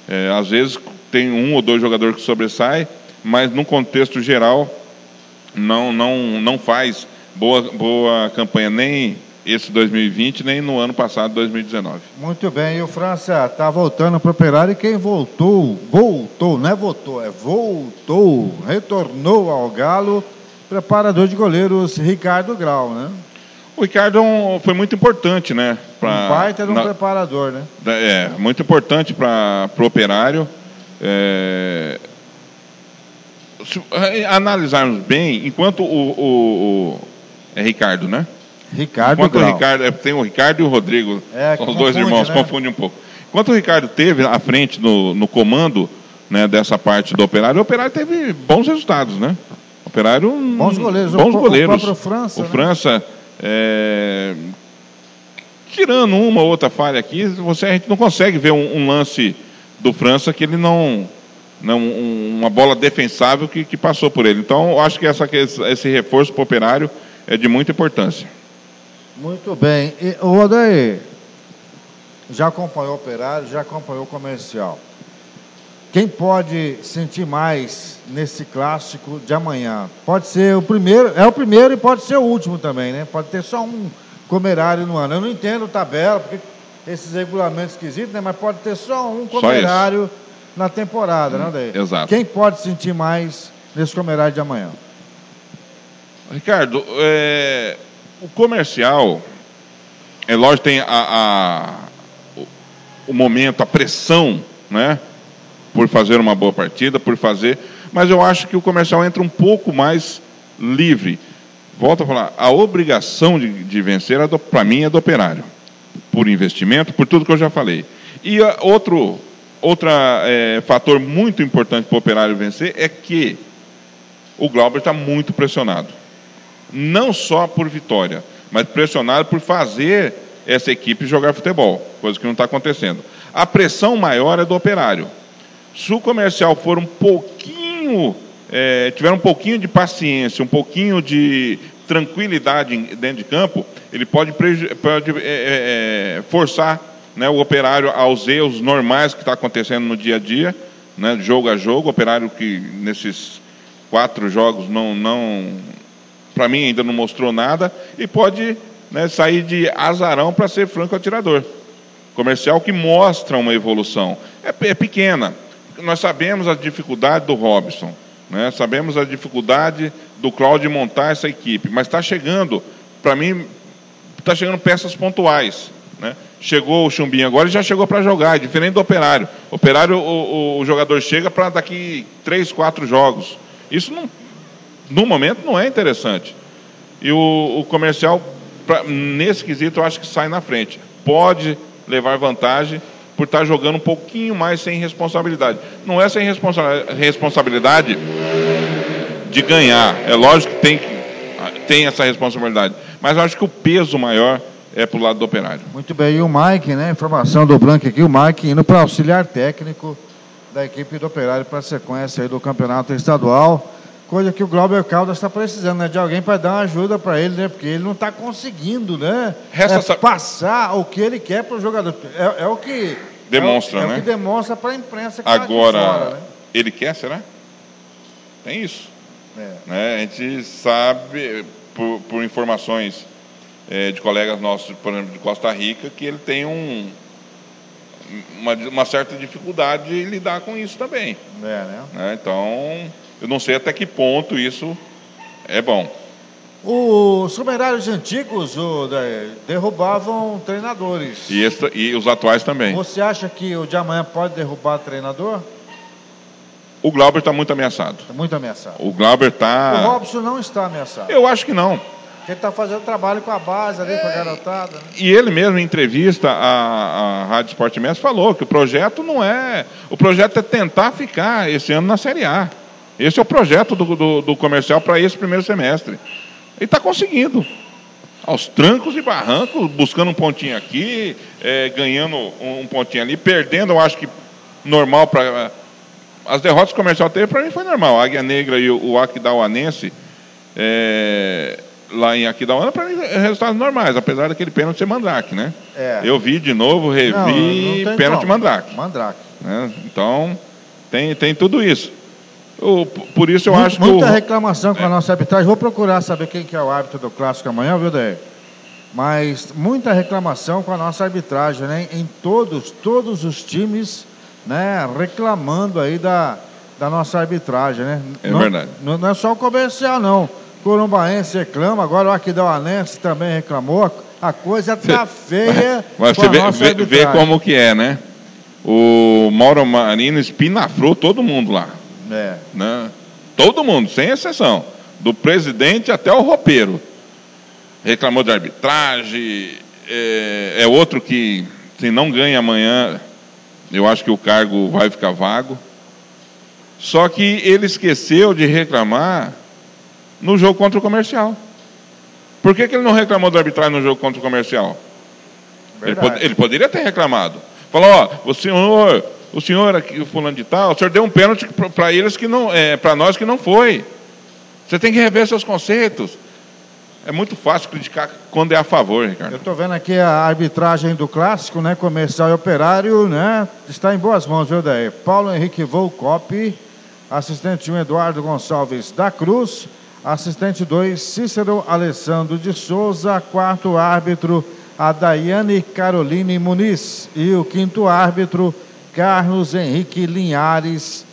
Speaker 3: É, às vezes tem um ou dois jogadores que sobressaem, mas no contexto geral não, não, não faz boa, boa campanha nem esse 2020, nem no ano passado, 2019.
Speaker 2: Muito bem, e o França está voltando para o Operário e quem voltou, voltou, não é voltou, é voltou, retornou ao Galo, preparador de goleiros Ricardo Grau, né?
Speaker 3: O Ricardo é um- foi muito importante, né? pra-
Speaker 2: um baita de um
Speaker 3: na-
Speaker 2: preparador, né?
Speaker 3: É, muito importante para o operário. É, se é, analisarmos bem, enquanto o, o- o- é Ricardo, né?
Speaker 2: Ricardo
Speaker 3: Enquanto o
Speaker 2: Grau.
Speaker 3: Ricardo, é, tem o Ricardo e o Rodrigo,
Speaker 2: É,
Speaker 3: são os dois irmãos,
Speaker 2: né?
Speaker 3: confunde um pouco. Enquanto o Ricardo teve à frente no, no comando né, dessa parte do operário, o operário teve bons resultados, né? O operário.
Speaker 2: Bons goleiros, o
Speaker 3: Bons
Speaker 2: o
Speaker 3: goleiros.
Speaker 2: próprio França,
Speaker 3: O
Speaker 2: né?
Speaker 3: É, tirando uma ou outra falha aqui, você, a gente não consegue ver um, um lance do França que ele não. não um- uma bola defensável que, que passou por ele. Então, eu acho que essa, esse reforço para o operário é de muita importância.
Speaker 2: Muito bem. E, o Odair, já acompanhou o Operário, já acompanhou o Comercial. Quem pode sentir mais nesse clássico de amanhã? Pode ser o primeiro, é o primeiro e pode ser o último também, né? Pode ter só um comerário no ano. Eu não entendo tabela, porque esses regulamentos esquisitos, né? Mas pode ter só um
Speaker 3: Só
Speaker 2: comerário na temporada, né, Odair?
Speaker 3: exato.
Speaker 2: Quem pode sentir mais nesse comerário de amanhã?
Speaker 3: Ricardo, é, o comercial, é lógico, tem a, a- o momento, a pressão, né? Por fazer uma boa partida, por fazer. Mas eu acho que o comercial entra um pouco mais livre volto a falar, a obrigação de, de vencer, para mim, é do operário. Por investimento, por tudo que eu já falei. E a, outro outro é, fator muito importante para o operário vencer é que o Glauber está muito pressionado. Não só por vitória, mas pressionado por fazer essa equipe jogar futebol, coisa que não está acontecendo. A pressão maior é do operário. Se o comercial for um pouquinho, é, tiver um pouquinho de paciência, um pouquinho de tranquilidade dentro de campo, ele pode, pode é, é, é, forçar né, o operário aos erros normais que está acontecendo no dia a dia, né, jogo a jogo. Operário que nesses quatro jogos não, não para mim ainda não mostrou nada e pode né, sair de azarão para ser franco atirador. Comercial que mostra uma evolução. É, é pequena. Nós sabemos a dificuldade do Robson, né, sabemos a dificuldade do Cláudio montar essa equipe, mas está chegando, para mim, está chegando peças pontuais. Né? Chegou o Chumbinho agora e já chegou para jogar, é diferente do operário. Operário, o, o, o jogador chega para daqui três, quatro jogos. Isso não, no momento não é interessante. E o, o comercial, pra, nesse quesito, eu acho que sai na frente. Pode levar vantagem por estar jogando um pouquinho mais sem responsabilidade. Não é sem responsa responsabilidade de ganhar. É lógico que tem, tem essa responsabilidade. Mas eu acho que o peso maior é para o lado do operário.
Speaker 2: Muito bem, e o Mike, né? Informação do Blanco aqui, o Mike indo para auxiliar técnico da equipe do operário para a sequência do campeonato estadual. Coisa que o Glauber Caldas está precisando, né? De alguém para dar uma ajuda para ele, né? Porque ele não está conseguindo, né? É, passar o que ele quer para o jogador. É, é, o que.
Speaker 3: Demonstra,
Speaker 2: é
Speaker 3: o,
Speaker 2: né? É o que demonstra para a imprensa que
Speaker 3: Agora, tá fora, né? ele quer, será? Tem isso. É. Né? A gente sabe, por, por informações é, de colegas nossos, por exemplo, de Costa Rica, que ele tem um, uma, uma certa dificuldade de lidar com isso também. É, né? né? Então, eu não sei até que ponto isso é bom.
Speaker 2: Os sumerários antigos o, derrubavam treinadores.
Speaker 3: E, esse, e, os atuais também.
Speaker 2: Você acha que o de amanhã pode derrubar treinador?
Speaker 3: O Glauber está muito ameaçado.
Speaker 2: Está muito ameaçado.
Speaker 3: O Glauber está.
Speaker 2: O Robson não está ameaçado.
Speaker 3: Eu acho que não.
Speaker 2: Ele está fazendo trabalho com a base ali, é, com a garotada. Né?
Speaker 3: E ele mesmo, em entrevista à, à Rádio Sport Mestre, falou que o projeto não é. O projeto é tentar ficar esse ano na Série A. Esse é o projeto do, do, do comercial para esse primeiro semestre. Ele está conseguindo. Aos trancos e barrancos, buscando um pontinho aqui, é, ganhando um, um pontinho ali, perdendo, eu acho que normal para. As derrotas comercial teve, para mim foi normal. A Águia Negra e o, o Aquidauanense. É, lá em Aquidauana, para mim, é resultados normais, apesar daquele pênalti ser Mandrake, né? É. Eu vi de novo, revi, não, não pênalti como. Mandrake.
Speaker 2: Mandrake.
Speaker 3: Né? Então, tem, tem tudo isso. Eu, por isso eu
Speaker 2: muita,
Speaker 3: acho que.
Speaker 2: Muita reclamação com é. a nossa arbitragem. Vou procurar saber quem que é o árbitro do clássico amanhã, viu, Daí? Mas muita reclamação com a nossa arbitragem, né? Em todos, todos os times, né? Reclamando aí da, da nossa arbitragem, né?
Speaker 3: É não, verdade.
Speaker 2: Não, não é só o comercial, não. Corumbaense reclama, agora o Aquidauanense também reclamou. A coisa tá feia.
Speaker 3: Mas você vê, vê, vê, como que é, né? O Mauro Marino espinafrou todo mundo lá. É. Né? Todo mundo, sem exceção. Do presidente até o roupeiro. Reclamou de arbitragem. É, é outro que, se não ganha amanhã, eu acho que o cargo vai ficar vago. Só que ele esqueceu de reclamar no jogo contra o comercial. Por que, que ele não reclamou do arbitragem no jogo contra o comercial? Ele, pod ele, poderia ter reclamado. Falou, ó, o senhor, o senhor aqui, o fulano de tal, o senhor deu um pênalti para eles que não, é, para nós que não foi. Você tem que rever seus conceitos. É muito fácil criticar quando é a favor, Ricardo.
Speaker 2: Eu estou vendo aqui a arbitragem do clássico, né? Comercial e operário, né? Está em boas mãos, viu, daí? Paulo Henrique Volcop, assistente 1 Eduardo Gonçalves da Cruz, Assistente 2, Cícero Alessandro de Souza. Quarto árbitro, a Daiane Caroline Muniz. E o quinto árbitro, Carlos Henrique Linhares.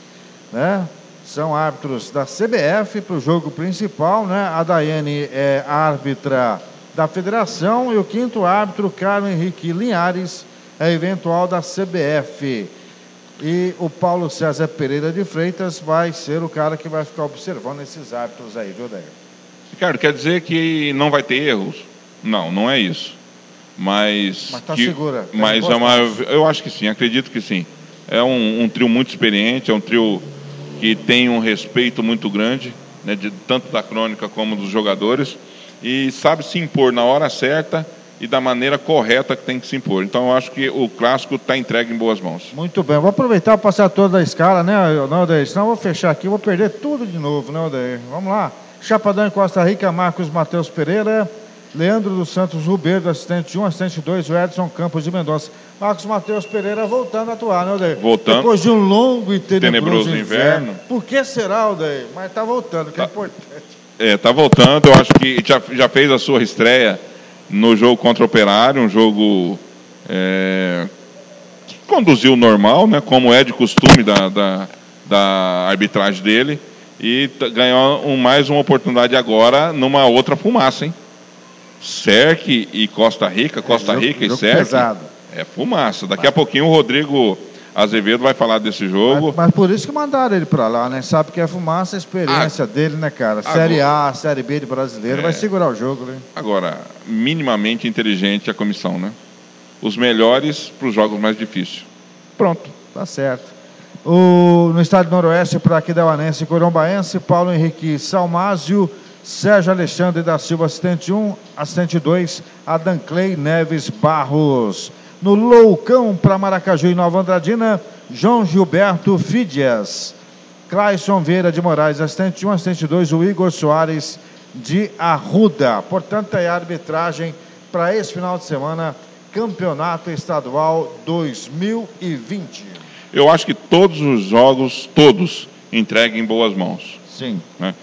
Speaker 2: Né? São árbitros da CBF para o jogo principal. Né? A Daiane é árbitra da federação. E o quinto árbitro, Carlos Henrique Linhares, é eventual da CBF. E o Paulo César Pereira de Freitas vai ser o cara que vai ficar observando esses árbitros aí, viu, Daí?
Speaker 3: Ricardo, quer dizer que não vai ter erros? Não, não é isso. Mas.
Speaker 2: Mas tá
Speaker 3: que-
Speaker 2: segura, tá
Speaker 3: Mas é uma. Eu acho que sim, acredito que sim. É um, um trio muito experiente, é um trio que tem um respeito muito grande, né, de, tanto da crônica como dos jogadores, e sabe se impor na hora certa e da maneira correta que tem que se impor. Então eu acho que o clássico está entregue em boas mãos.
Speaker 2: Muito bem, vou aproveitar para passar toda a escala, né, não, Odair? Senão eu vou fechar aqui, vou perder tudo de novo, né, Odair? Vamos lá. Chapadão em Costa Rica, Marcos Matheus Pereira, Leandro dos Santos Rubeiro, assistente 1, assistente 2, o Edson Campos de Mendonça. Marcos Matheus Pereira voltando a atuar, né, Odair?
Speaker 3: Voltando.
Speaker 2: Depois de um longo e tenebroso,
Speaker 3: Tenebroso
Speaker 2: inverno.
Speaker 3: inverno.
Speaker 2: Por que será, Odair? Mas tá voltando, que é
Speaker 3: Tá.
Speaker 2: importante.
Speaker 3: É, tá voltando, eu acho que já, já fez a sua estreia no jogo contra o Operário, um jogo é, que conduziu normal, né, como é de costume da, da, da arbitragem dele, e ganhou um- mais uma oportunidade agora numa outra fumaça, hein? Serque e Costa Rica, Costa
Speaker 2: jogo-
Speaker 3: Rica e
Speaker 2: jogo
Speaker 3: Serque,
Speaker 2: pesado.
Speaker 3: é fumaça. Daqui a pouquinho o Rodrigo Azevedo vai falar desse jogo.
Speaker 2: Mas, mas por isso que mandaram ele para lá, né? Sabe que é fumaça, a experiência dele, né, cara? Série A, Série B de brasileiro,
Speaker 3: É.
Speaker 2: vai segurar o jogo, né?
Speaker 3: Agora, minimamente inteligente a comissão, né? Os melhores para os jogos mais difíceis. Pronto.
Speaker 2: Tá certo. O, no estádio Noroeste, para Aquidauanense e Corombaense, Paulo Henrique Salmásio, Sérgio Alexandre da Silva, assistente 1, assistente 2, Adam Clay Neves Barros. No Loucão, para Maracaju e Nova Andradina, João Gilberto Fidias. Clayson Vieira de Moraes, assistente 1, assistente 2, o Igor Soares de Arruda. Portanto, é a arbitragem para esse final de semana, Campeonato Estadual 2020.
Speaker 3: Eu acho que todos os jogos, todos, entreguem em boas mãos.
Speaker 2: Sim.
Speaker 3: né?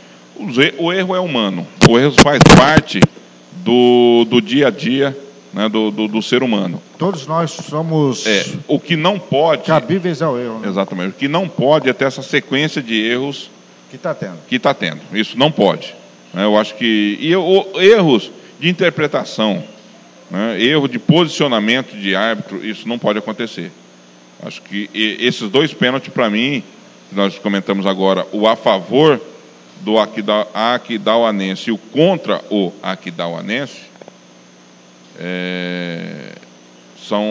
Speaker 3: O erro é humano. O erro faz parte do, do dia a dia né, do, do, do ser humano.
Speaker 2: Todos nós somos
Speaker 3: É, o que não pode,
Speaker 2: cabíveis ao erro, né?
Speaker 3: exatamente, o que não pode é ter essa sequência de erros
Speaker 2: Que está tendo.
Speaker 3: que está tendo. Isso não pode. né? Eu acho que. E o- erros de interpretação, né? erro de posicionamento de árbitro, isso não pode acontecer. Acho que esses dois pênaltis, para mim, que nós comentamos agora, o a favor do Aquida- Aquidauanense e o contra o Aquidauanense, é, são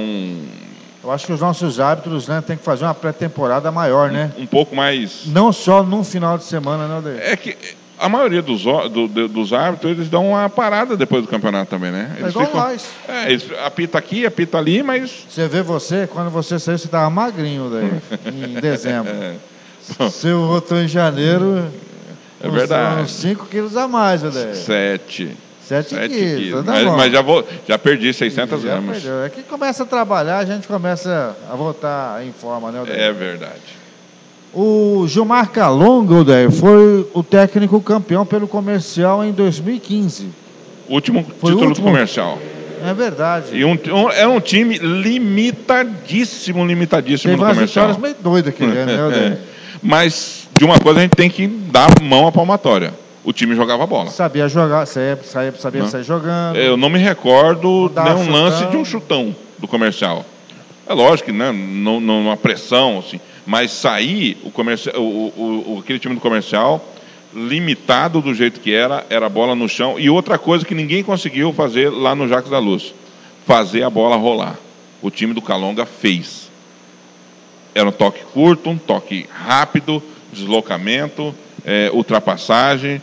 Speaker 2: Eu acho que os nossos árbitros né, têm que fazer uma pré-temporada maior, né?
Speaker 3: um pouco mais.
Speaker 2: Não só num final de semana, né, Odair?
Speaker 3: É que a maioria dos, do- do- dos árbitros, eles dão uma parada depois do campeonato também, né?
Speaker 2: É
Speaker 3: Eles
Speaker 2: igual
Speaker 3: ficam-
Speaker 2: nós.
Speaker 3: É, eles apita aqui, apita ali, mas.
Speaker 2: Você vê você, quando você saiu, você estava magrinho, Odair, em dezembro.
Speaker 3: É,
Speaker 2: Você voltou em janeiro.
Speaker 3: É verdade.
Speaker 2: Uns 5 quilos a mais,
Speaker 3: sete.
Speaker 2: 7
Speaker 3: Sete
Speaker 2: quilos.
Speaker 3: quilos.
Speaker 2: tá
Speaker 3: Mas, mas já, vou, já perdi 600
Speaker 2: Já
Speaker 3: gramas.
Speaker 2: perdeu. É que começa a trabalhar, a gente começa a voltar em forma, né, Odair?
Speaker 3: É verdade.
Speaker 2: O Gilmar Calonga, Odair, foi o técnico campeão pelo comercial em 2015.
Speaker 3: Último
Speaker 2: Foi
Speaker 3: título
Speaker 2: último?
Speaker 3: do comercial.
Speaker 2: É verdade.
Speaker 3: E um, um- era um time limitadíssimo, limitadíssimo
Speaker 2: Teve
Speaker 3: no
Speaker 2: umas
Speaker 3: comercial.
Speaker 2: vitórias meio doidas aquele ano, né, Odair?
Speaker 3: É. Mas de uma coisa a gente tem que dar mão à palmatória. O time jogava bola.
Speaker 2: Sabia jogar, sabia, sabia, sabia
Speaker 3: Não.
Speaker 2: sair jogando.
Speaker 3: Eu não me recordo
Speaker 2: Dava
Speaker 3: nenhum lance de um chutão do comercial. É lógico né, não, não uma pressão, assim, mas sair o comercial, o, o- aquele time do comercial limitado do jeito que era, era a bola no chão. E outra coisa que ninguém conseguiu fazer lá no Jacques da Luz, fazer a bola rolar. O time do Calonga fez. Era um toque curto, um toque rápido, deslocamento, eh, ultrapassagem.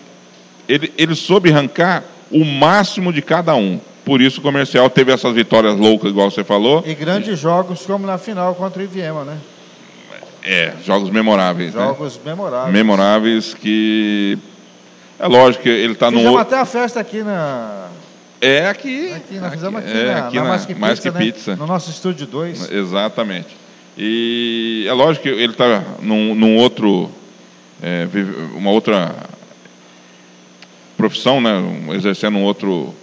Speaker 3: Ele, ele soube arrancar o máximo de cada um. Por isso o comercial teve essas vitórias loucas, igual você falou.
Speaker 2: E grandes jogos como na final contra o Iviema, né?
Speaker 3: É, jogos memoráveis. né?
Speaker 2: Jogos memoráveis.
Speaker 3: Memoráveis que. É lógico que ele está no.
Speaker 2: Fizemos
Speaker 3: outro-
Speaker 2: até a festa aqui na.
Speaker 3: É aqui.
Speaker 2: Aqui, nós fizemos aqui,
Speaker 3: é,
Speaker 2: na,
Speaker 3: aqui
Speaker 2: na
Speaker 3: na-
Speaker 2: Mais Que Pizza,
Speaker 3: Mais Que
Speaker 2: né?
Speaker 3: Pizza.
Speaker 2: No nosso estúdio 2.
Speaker 3: Exatamente. E é lógico que ele está num, num outro. É, uma outra profissão, né? Exercendo um outro.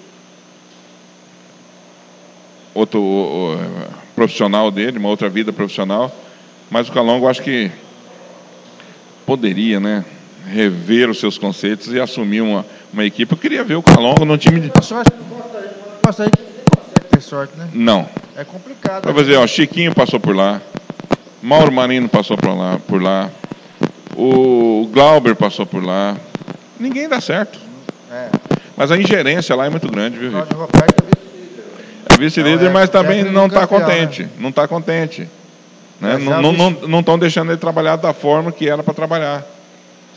Speaker 3: Outro o- o, profissional dele, uma outra vida profissional. Mas o Calongo, acho que poderia, né? Rever os seus conceitos e assumir uma, uma equipe. Eu queria ver o Calongo num time de.
Speaker 2: Sorte, aí, consegue ter sorte, né?
Speaker 3: Não,
Speaker 2: É complicado.
Speaker 3: Pra fazer, ó, Chiquinho passou por lá, Mauro Marino passou por lá, por lá, o Glauber passou por lá. Ninguém dá certo. É. Mas a ingerência lá é muito grande, viu,
Speaker 2: Cláudio Roberto
Speaker 3: é vice-líder, é, mas também não está contente. Né? Não está contente. Né? Não estão deixando ele trabalhar da forma que era para trabalhar.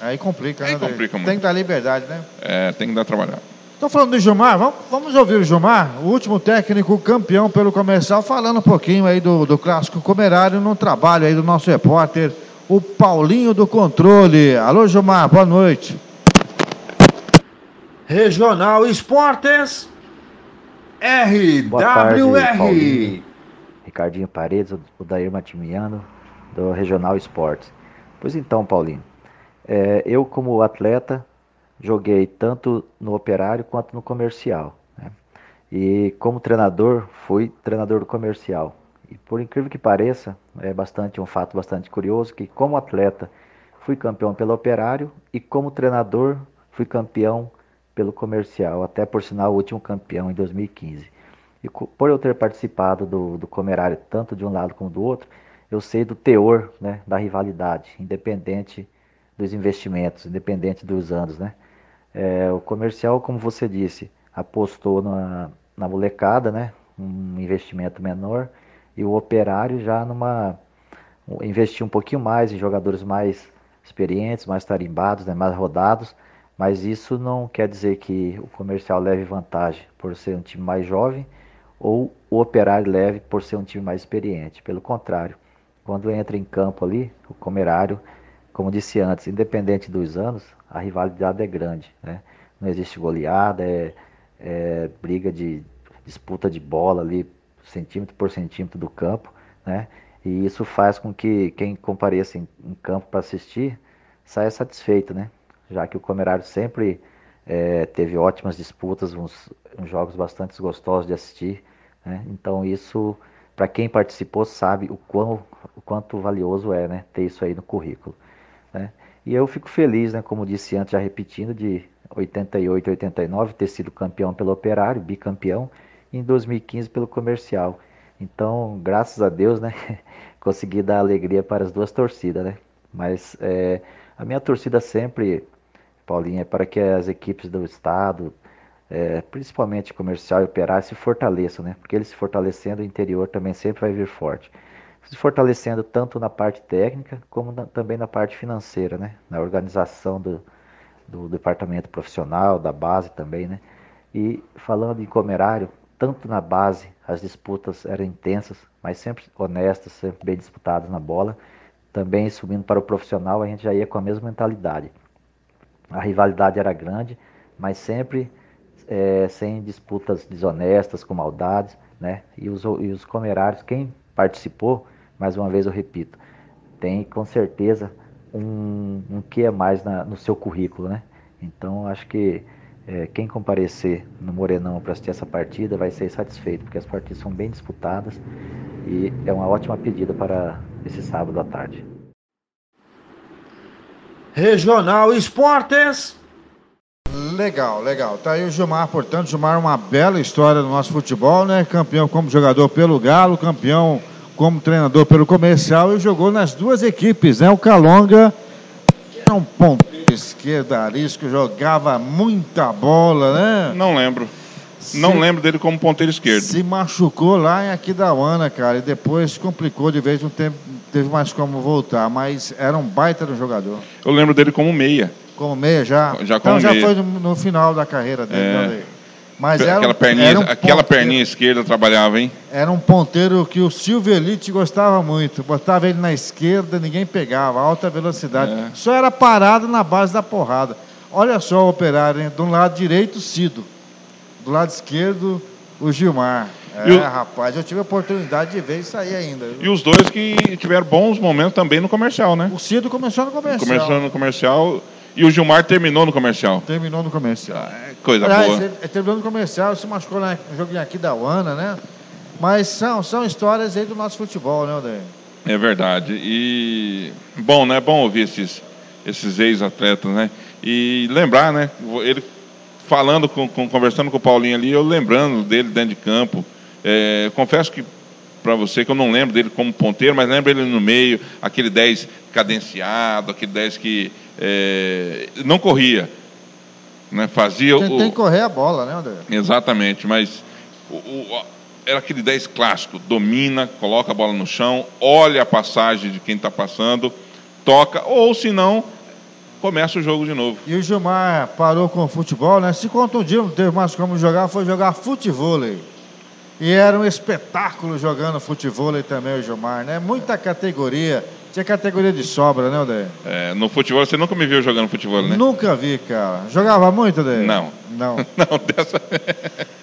Speaker 2: Aí complica, Aí
Speaker 3: né? Complica muito.
Speaker 2: Tem que dar liberdade, né?
Speaker 3: É, tem que dar trabalhar.
Speaker 2: Estou falando do Gilmar, vamos, vamos ouvir o Gilmar, o último técnico campeão pelo comercial, falando um pouquinho aí do, do clássico comerário no trabalho aí do nosso repórter, o Paulinho do Controle. Alô, Gilmar, boa noite. Regional Esportes RWR.
Speaker 7: Ricardinho Paredes, o Dair Matimiano, do Regional Esportes. Pois então, Paulinho, é, eu como atleta joguei tanto no operário quanto no comercial. Né? E como treinador, fui treinador do comercial. E por incrível que pareça, é bastante um fato bastante curioso que como atleta fui campeão pelo operário e como treinador fui campeão pelo comercial, até por sinal o último campeão em 2015. E por eu ter participado do, do comerário tanto de um lado como do outro, eu sei do teor né, da rivalidade, independente dos investimentos, independente dos anos. Né? É, o comercial, como você disse, apostou na, na molecada, né? um investimento menor, e o operário já numa investiu um pouquinho mais em jogadores mais experientes, mais tarimbados, né? mais rodados, mas isso não quer dizer que o comercial leve vantagem por ser um time mais jovem ou o operário leve por ser um time mais experiente. Pelo contrário, quando entra em campo ali, o comerário, como disse antes, independente dos anos, a rivalidade é grande. Né? Não existe goleada, é, é briga de disputa de bola ali, centímetro por centímetro do campo. Né? E isso faz com que quem compareça em, em campo para assistir saia satisfeito, né? já que o Comerário sempre é, teve ótimas disputas, uns, uns, jogos bastante gostosos de assistir. Né? Então isso, para quem participou, sabe o, quão, o quanto valioso é né? ter isso aí no currículo. Né? E eu fico feliz, né, como disse antes, já repetindo, de 88, 89 ter sido campeão pelo Operário, bicampeão, em 2015 pelo Comercial. Então, graças a Deus, né, consegui dar alegria para as duas torcidas, né? Mas é, a minha torcida sempre Paulinho, é para que as equipes do Estado, é, principalmente comercial e operário, se fortaleçam, né? Porque eles se fortalecendo, o interior também sempre vai vir forte. Se fortalecendo tanto na parte técnica, como na, também na parte financeira, né? Na organização do, do departamento profissional, da base também, né? E falando em comerário, tanto na base as disputas eram intensas, mas sempre honestas, sempre bem disputadas na bola. Também subindo para o profissional, a gente já ia com a mesma mentalidade. A rivalidade era grande, mas sempre é, sem disputas desonestas, com maldades, né? E os, e os comerários, quem participou, mais uma vez eu repito, tem com certeza um, um que é mais na, no seu currículo, né? Então acho que é, quem comparecer no Morenão para assistir essa partida vai ser satisfeito, porque as partidas são bem disputadas e é uma ótima pedida para esse sábado à tarde.
Speaker 2: Regional Esportes. Legal, legal. Tá aí o Gilmar, portanto, Gilmar, uma bela história do nosso futebol, né? Campeão como jogador pelo Galo, campeão como treinador pelo comercial e jogou nas duas equipes, né? O Calonga era um ponteiro esquerda, arisco, jogava muita bola, né?
Speaker 3: Não lembro. Se, não lembro dele como ponteiro esquerdo.
Speaker 2: Se machucou lá em Aquidauana, cara, e depois complicou de vez, não teve, teve mais como voltar, mas era um baita do jogador.
Speaker 3: Eu lembro dele como meia.
Speaker 2: Como meia já?
Speaker 3: Já como
Speaker 2: então
Speaker 3: meia.
Speaker 2: já foi no, no final da carreira dele. É.
Speaker 3: Mas era, aquela perninha, era um aquela perninha esquerda trabalhava, hein?
Speaker 2: Era um ponteiro que o Silvio Elite gostava muito. Botava ele na esquerda, ninguém pegava, alta velocidade. É. Só era parado na base da porrada. Olha só o operário, hein? Do lado direito, Cido do lado esquerdo, o Gilmar. É, o... rapaz, eu tive a oportunidade de ver isso aí ainda.
Speaker 3: E os dois que tiveram bons momentos também no comercial, né?
Speaker 2: O Cido começou no comercial.
Speaker 3: Começou no comercial e o Gilmar terminou no comercial.
Speaker 2: Terminou no comercial. Ah,
Speaker 3: coisa Aliás, boa.
Speaker 2: Ele, ele terminou no comercial, se machucou no joguinho aqui da UANA, né? Mas são, são histórias aí do nosso futebol, né, Odair?
Speaker 3: É verdade. E bom, né? Bom ouvir esses, esses ex-atletas, né? E lembrar, né? Ele falando, com, com, conversando com o Paulinho ali, eu lembrando dele dentro de campo. É, confesso que para você que eu não lembro dele como ponteiro, mas lembro ele no meio, aquele 10 cadenciado, aquele 10 que é, não corria. Né? Fazia
Speaker 2: Tem,
Speaker 3: o.
Speaker 2: tem que correr a bola, né, André?
Speaker 3: Exatamente, mas o- o- era aquele 10 clássico, domina, coloca a bola no chão, olha a passagem de quem está passando, toca, ou se não, começa o jogo de novo.
Speaker 2: E o Gilmar parou com o futebol, né? Se contundiu, não teve mais como jogar, foi jogar futevôlei. E era um espetáculo jogando futevôlei também o Gilmar, né? Muita categoria. Tinha categoria de sobra, né, André?
Speaker 3: É, no futebol, você nunca me viu jogando futebol, né?
Speaker 2: Nunca vi, cara. Jogava muito, André?
Speaker 3: Não.
Speaker 2: Não.
Speaker 3: Não, dessa...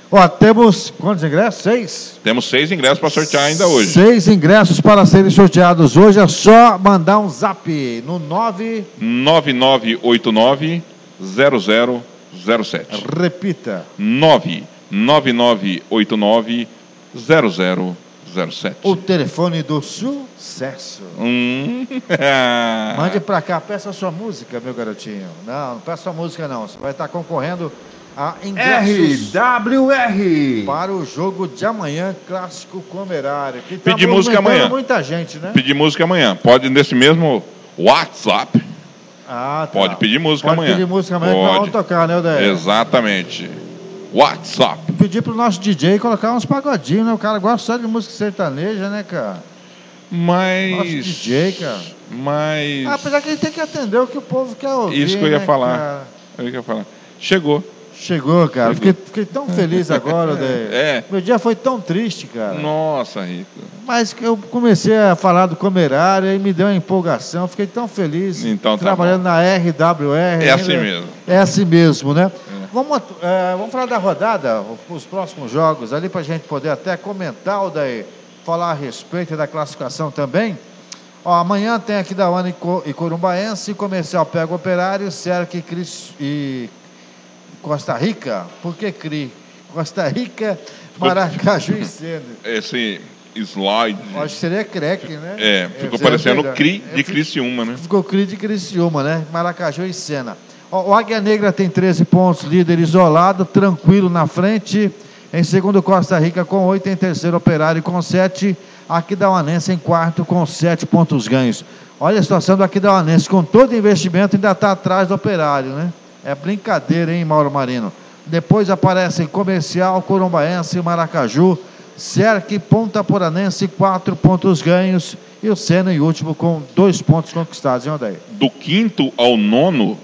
Speaker 2: Ó, temos quantos ingressos? Seis?
Speaker 3: Temos seis ingressos para sortear ainda hoje.
Speaker 2: Seis ingressos para serem sorteados hoje. É só mandar um zap no 9.
Speaker 3: 9989 0007.
Speaker 2: Repita.
Speaker 3: 99989 0007.
Speaker 2: O telefone do sucesso.
Speaker 3: Hum.
Speaker 2: Mande pra cá, peça a sua música, meu garotinho. Não, não peça a música não. Você vai estar concorrendo a ingressos
Speaker 4: RWR.
Speaker 2: para o jogo de amanhã, clássico comerário. Que tá
Speaker 3: Pedir música amanhã.
Speaker 2: muita gente, né?
Speaker 3: Pedir música amanhã. Pode nesse mesmo WhatsApp.
Speaker 2: Ah, tá.
Speaker 3: Pode pedir música
Speaker 2: Pode
Speaker 3: amanhã.
Speaker 2: pedir música amanhã que nós
Speaker 3: Pode.
Speaker 2: vamos tocar, né, Odair?
Speaker 3: Exatamente. WhatsApp.
Speaker 2: Pedir pro nosso DJ colocar uns pagodinhos, né? O cara gosta só de música sertaneja, né, cara?
Speaker 3: Mas.
Speaker 2: Nosso DJ, cara.
Speaker 3: Mas.
Speaker 2: Ah, apesar que ele tem que atender o que o povo quer ouvir.
Speaker 3: Isso que eu ia
Speaker 2: né,
Speaker 3: falar.
Speaker 2: cara?
Speaker 3: Eu ia falar. Chegou.
Speaker 2: Chegou, cara. Fiquei, fiquei tão feliz agora, Odair.
Speaker 3: É.
Speaker 2: Meu dia foi tão triste, cara.
Speaker 3: Nossa, Rico.
Speaker 2: Mas que eu comecei a falar do comerário e me deu uma empolgação. Fiquei tão feliz
Speaker 3: Então tá
Speaker 2: trabalhando na RWR.
Speaker 3: É assim mesmo.
Speaker 2: É assim mesmo, né? Vamos, eh, vamos falar da rodada, os próximos jogos ali, para a gente poder até comentar, o daí, falar a respeito da classificação também. Ó, amanhã tem aqui da Ana e Co- Corumbaense, Comercial pega Operário, Cerque e Cris- e Costa Rica. Por que CRI? Costa Rica, Maracaju e Sena.
Speaker 3: Esse slide.
Speaker 2: Acho que seria CREC, né?
Speaker 3: É, ficou
Speaker 2: É,
Speaker 3: parecendo
Speaker 2: melhor.
Speaker 3: CRI
Speaker 2: É,
Speaker 3: de Criciúma, né?
Speaker 2: Ficou CRI de Criciúma, né? Maracaju e Sena. O Águia Negra tem 13 pontos, líder isolado, tranquilo na frente. Em segundo, Costa Rica com 8. Em terceiro, Operário com 7. Aquidauanense em quarto com 7 pontos ganhos. Olha a situação do Aquidauanense, com todo investimento, ainda está atrás do Operário, né? É brincadeira, hein, Mauro Marino? Depois aparecem Comercial, Corumbaense, Maracaju, Cerque, Ponta Poranense, 4 pontos ganhos. E o Sena em último com 2 pontos conquistados, hein, Odair?
Speaker 3: Do quinto ao nono,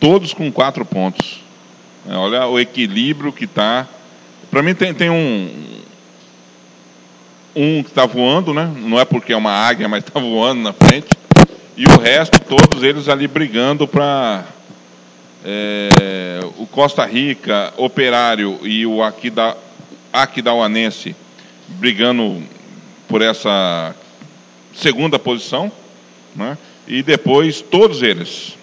Speaker 3: todos com quatro pontos. É, olha o equilíbrio que está. Para mim tem, tem um. Um que está voando, né? Não é porque é uma águia, mas está voando na frente. E o resto, todos eles ali brigando para. O Costa Rica, Operário e o Aquida, Aquidauanense brigando por essa segunda posição, né? E depois todos eles,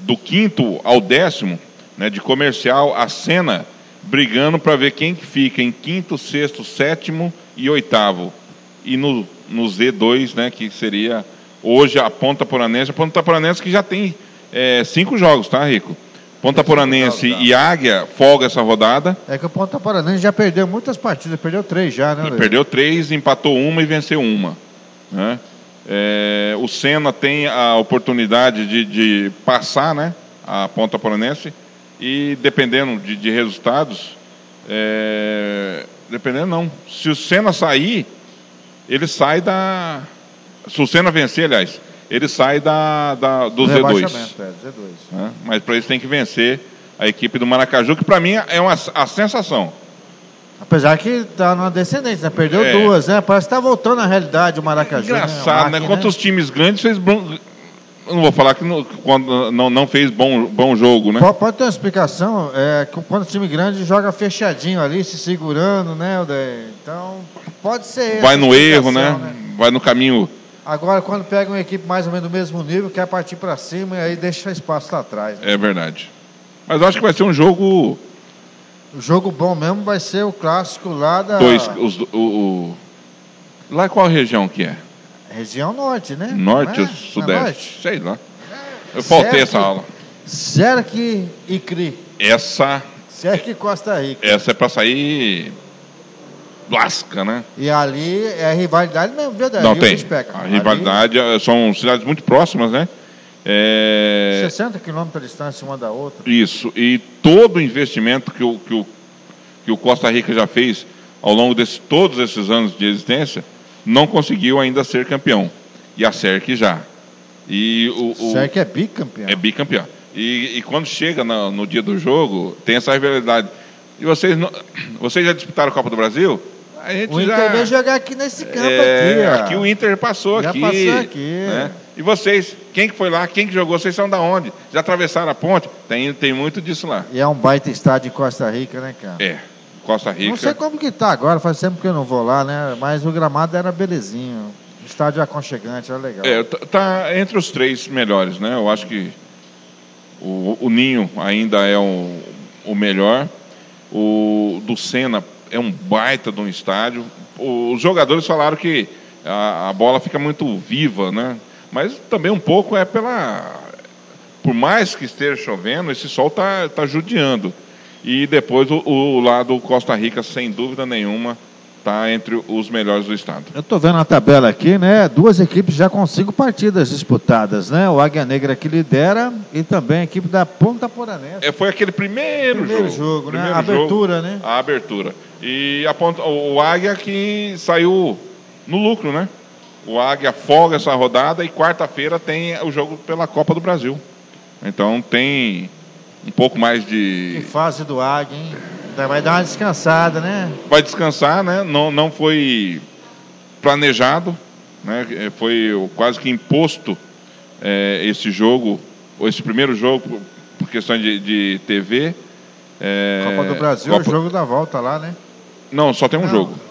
Speaker 3: do quinto ao décimo, né, de comercial a cena, brigando para ver quem que fica em quinto, sexto, sétimo e oitavo. E no, no Z2, né, que seria hoje a Ponta Poranense, a Ponta Poranense que já tem é, cinco jogos, tá, Rico? Ponta Poranense
Speaker 2: jogos, tá.
Speaker 3: e Águia folga essa rodada.
Speaker 2: É que o Ponta Poranense já perdeu muitas partidas, perdeu três já, né?
Speaker 3: Perdeu três, empatou uma e venceu uma. né? É, o Senna tem a oportunidade de, de passar né, a Ponta Poranense e dependendo de, de resultados, é, dependendo não, se o Senna sair, ele sai da. Se o Senna vencer, aliás, ele sai da, da- do Z2.
Speaker 2: Rebaixamento, é, Z2.
Speaker 3: né? Mas para isso tem que vencer a equipe do Maracaju, que para mim é uma, a sensação.
Speaker 2: Apesar que tá numa descendência, né? Perdeu
Speaker 3: É.
Speaker 2: duas, né? Parece que tá voltando à realidade o Maracaju.
Speaker 3: Engraçado, né?
Speaker 2: O Acre,
Speaker 3: Quanto os times grandes fez bom. Não vou falar que não, quando não, não fez bom, bom jogo, né?
Speaker 2: Pode, pode ter uma explicação, é, que quando o time grande joga fechadinho ali, se segurando, né? Então, pode ser
Speaker 3: Vai no erro,
Speaker 2: explicação,
Speaker 3: né? Vai no caminho.
Speaker 2: Agora, quando pega uma equipe mais ou menos do mesmo nível, quer partir para cima e aí deixa espaço lá atrás. né?
Speaker 3: É verdade. Mas eu acho que vai ser um jogo.
Speaker 2: O jogo bom mesmo vai ser o clássico lá da
Speaker 3: Dois, os, o, o- Lá qual região que é?
Speaker 2: região norte, né?
Speaker 3: Norte
Speaker 2: é? É
Speaker 3: sudeste?
Speaker 2: norte?
Speaker 3: Sei lá. Eu faltei essa aula.
Speaker 2: Cerque e Cri.
Speaker 3: Essa,
Speaker 2: e Costa Rica.
Speaker 3: essa é para sair. Lasca, né?
Speaker 2: E ali é rivalidade mesmo, verdade.
Speaker 3: Não tem.
Speaker 2: Bispeca.
Speaker 3: A
Speaker 2: Ali-
Speaker 3: rivalidade eh, são cidades muito próximas, né? É,
Speaker 2: 60 quilômetros de distância uma da outra.
Speaker 3: Isso, e todo o investimento que o, que o, que o Costa Rica já fez ao longo de todos esses anos de existência, não conseguiu ainda ser campeão. E a SERC já. E o, o
Speaker 2: SERC é bicampeão.
Speaker 3: É bicampeão. E, e quando chega no, no, dia do jogo, tem essa rivalidade. E vocês, não, vocês já disputaram a Copa do Brasil?
Speaker 2: A gente o Inter já, veio jogar aqui nesse campo
Speaker 3: é,
Speaker 2: aqui. Ó.
Speaker 3: Aqui o Inter passou
Speaker 2: já
Speaker 3: aqui.
Speaker 2: passou aqui.
Speaker 3: Né? E vocês, quem que foi lá, quem que jogou, vocês são da onde? Já atravessaram a ponte? Tem, tem muito disso lá.
Speaker 2: E é um baita estádio de Costa Rica, né, cara?
Speaker 3: É. Costa Rica.
Speaker 2: Não sei como que tá agora, faz tempo que eu não vou lá, né? Mas o gramado era belezinho. O estádio aconchegante, era legal.
Speaker 3: É, tá, tá entre os três melhores, né? Eu acho que o, o Ninho ainda é um, o melhor. O do Senna é um baita de um estádio. Os jogadores falaram que a, a bola fica muito viva, né? Mas também um pouco é pela. Por mais que esteja chovendo, esse sol está tá judiando. E depois o, o lado Costa Rica, sem dúvida nenhuma, está entre os melhores do estado.
Speaker 2: Eu estou vendo a tabela aqui, né? Duas equipes já com cinco partidas disputadas, né? O Águia Negra que lidera e também a equipe da Ponta Poranense.
Speaker 3: É, foi aquele primeiro,
Speaker 2: primeiro
Speaker 3: jogo.
Speaker 2: jogo
Speaker 3: primeiro
Speaker 2: né? A abertura,
Speaker 3: jogo,
Speaker 2: né?
Speaker 3: A abertura. E a ponta, o Águia que saiu no lucro, né? O Águia folga essa rodada e quarta-feira tem o jogo pela Copa do Brasil. Então tem um pouco mais de.
Speaker 2: Que fase do Águia, hein? Vai dar uma descansada, né?
Speaker 3: Vai descansar, né? Não, não foi planejado, né? Foi quase que imposto é, esse jogo, esse primeiro jogo, por questão de, de TV.
Speaker 2: É, Copa do Brasil, Copa... o jogo da volta lá, né?
Speaker 3: Não, só tem um não. jogo.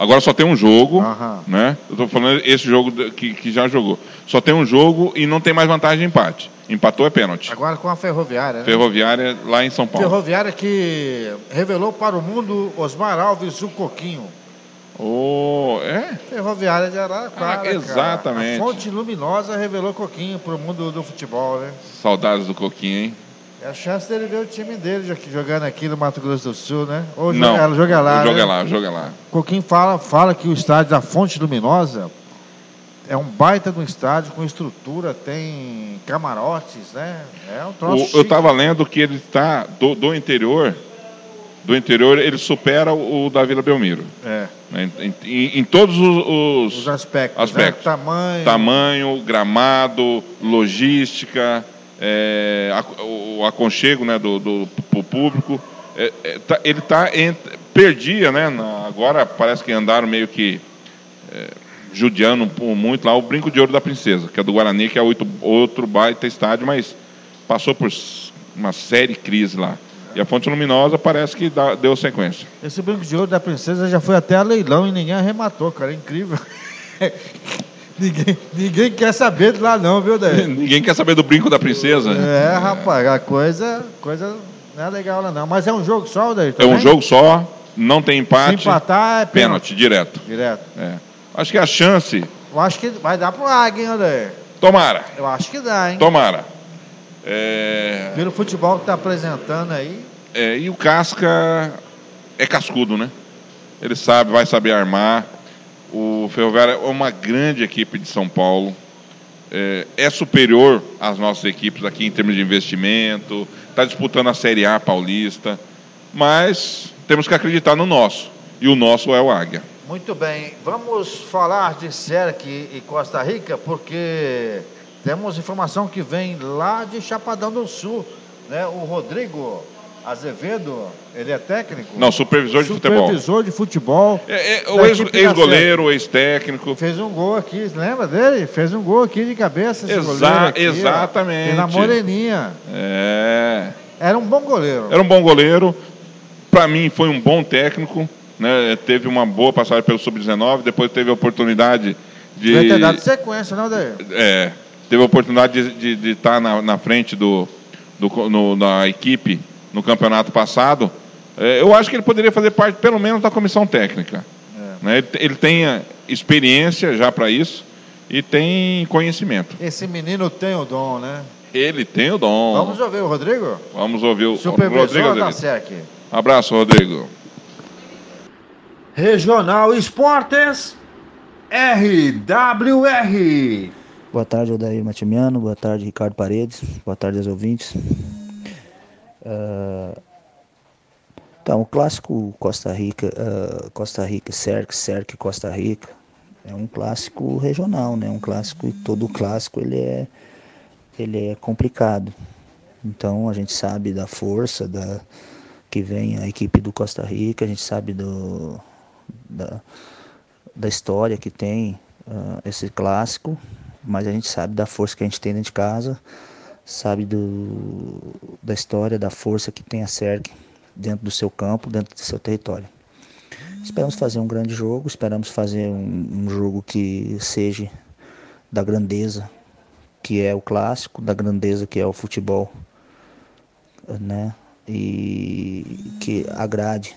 Speaker 3: Agora só tem um jogo, né? Eu estou falando esse jogo que, que já jogou. Só tem um jogo e não tem mais vantagem de empate. Empatou é pênalti.
Speaker 2: Agora com a Ferroviária, né?
Speaker 3: Ferroviária lá em São Paulo.
Speaker 2: Ferroviária que revelou para o mundo Osmar Alves o Coquinho.
Speaker 3: Oh, é?
Speaker 2: Ferroviária de Araraquara. Ah,
Speaker 3: exatamente.
Speaker 2: Cara. A fonte luminosa revelou Coquinho para o mundo do futebol, né?
Speaker 3: Saudades do Coquinho, hein?
Speaker 2: É a chance dele ver o time dele jogando aqui no Mato Grosso do Sul, né? Ou
Speaker 3: Não,
Speaker 2: joga, joga lá.
Speaker 3: Joga
Speaker 2: né?
Speaker 3: lá, joga lá.
Speaker 2: Coquinho fala, fala que o estádio da Fonte Luminosa é um baita de um estádio com estrutura, tem camarotes, né? É um troço
Speaker 3: o, Eu estava lendo que ele está do, do, interior, do interior ele supera o, o da Vila Belmiro.
Speaker 2: É.
Speaker 3: Em, em, em todos os, os,
Speaker 2: os aspectos,
Speaker 3: aspectos.
Speaker 2: Né? tamanho,
Speaker 3: tamanho, gramado, logística é, a, o aconchego né, do, do público. É, é, tá, ele está perdia, né? Na, agora parece que andaram meio que é, judiando muito lá o Brinco de Ouro da Princesa, que é do Guarani, que é outro, outro baita estádio, mas passou por uma série crise lá. E a Fonte Luminosa parece que dá, deu sequência.
Speaker 2: Esse Brinco de Ouro da Princesa já foi até a leilão e ninguém arrematou, cara. É incrível. Ninguém, ninguém quer saber de lá não, viu, Daí?
Speaker 3: ninguém quer saber do brinco da princesa.
Speaker 2: É, rapaz, a coisa, coisa não é legal lá não. Mas é um jogo só, Daí?
Speaker 3: É um jogo só, não tem empate.
Speaker 2: Se empatar é
Speaker 3: pênalti. pênalti direto.
Speaker 2: Direto.
Speaker 3: É. Acho que a chance...
Speaker 2: Eu acho que vai dar pro Águia, hein, Daí?
Speaker 3: Tomara.
Speaker 2: Eu acho que dá, hein?
Speaker 3: Tomara. É...
Speaker 2: Pelo futebol que está apresentando aí.
Speaker 3: É, e o Casca é cascudo, né? Ele sabe, vai saber armar. O Ferroviário é uma grande equipe de São Paulo. É, é superior às nossas equipes aqui em termos de investimento. Está disputando a Série A paulista. Mas temos que acreditar no nosso. E o nosso é o Águia.
Speaker 2: Muito bem. Vamos falar de SERC e Costa Rica, porque temos informação que vem lá de Chapadão do Sul. Né? O Rodrigo Azevedo, ele é técnico?
Speaker 3: Não, supervisor de futebol.
Speaker 2: Supervisor de futebol.
Speaker 3: É, é, o ex-goleiro, ex ex-técnico.
Speaker 2: Fez um gol aqui, lembra dele? Fez um gol aqui de cabeça. Esse
Speaker 3: Exa
Speaker 2: aqui,
Speaker 3: exatamente.
Speaker 2: Ó, na Moreninha.
Speaker 3: É.
Speaker 2: Era um bom goleiro.
Speaker 3: Era um bom goleiro. Para mim, foi um bom técnico. Né? Teve uma boa passagem pelo Sub-19. Depois teve a oportunidade de.
Speaker 2: Deve ter dado sequência, não, Daí?
Speaker 3: É. Teve a oportunidade de estar tá na, na frente do, do no, da equipe no campeonato passado, é, eu acho que ele poderia fazer parte, pelo menos, da comissão técnica. É. Né? Ele, ele tem experiência já para isso e tem conhecimento.
Speaker 2: Esse menino tem o dom, né?
Speaker 3: Ele tem o dom.
Speaker 2: Vamos ouvir o Rodrigo?
Speaker 3: Vamos ouvir o
Speaker 2: Supervisor
Speaker 3: Rodrigo.
Speaker 2: da SEC.
Speaker 3: Abraço, Rodrigo.
Speaker 2: Regional Esportes RWR.
Speaker 8: Boa tarde, Odair Matimiano. Boa tarde, Ricardo Paredes. Boa tarde aos ouvintes. Então, o clássico Costa Rica, uh, Costa Rica, Cerc, Cerc, Costa Rica, é um clássico regional, né? Um clássico e todo clássico ele é, ele é complicado. Então, a gente sabe da força da que vem a equipe do Costa Rica, a gente sabe do, da, da história que tem uh, esse clássico mas a gente sabe da força que a gente tem dentro de casa, sabe do, da história, da força que tem a SERC dentro do seu campo, dentro do seu território. Esperamos fazer um grande jogo, esperamos fazer um, um jogo que seja da grandeza que é o clássico, da grandeza que é o futebol, né? E que agrade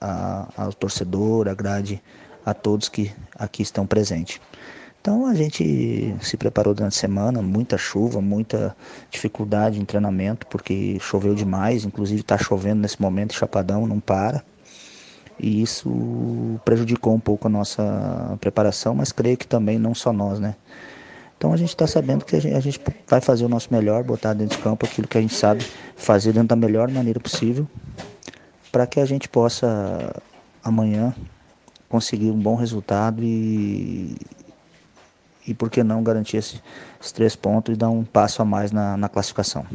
Speaker 8: ao torcedor, agrade a todos que aqui estão presentes. Então a gente se preparou durante a semana, muita chuva, muita dificuldade em treinamento, porque choveu demais, inclusive está chovendo nesse momento, Chapadão não para. E isso prejudicou um pouco a nossa preparação, mas creio que também não só nós, né? Então a gente está sabendo que a gente, a gente, vai fazer o nosso melhor, botar dentro de campo aquilo que a gente sabe fazer dentro da melhor maneira possível, para que a gente possa amanhã conseguir um bom resultado e, e por que não garantir esses, esses três pontos e dar um passo a mais na, na classificação.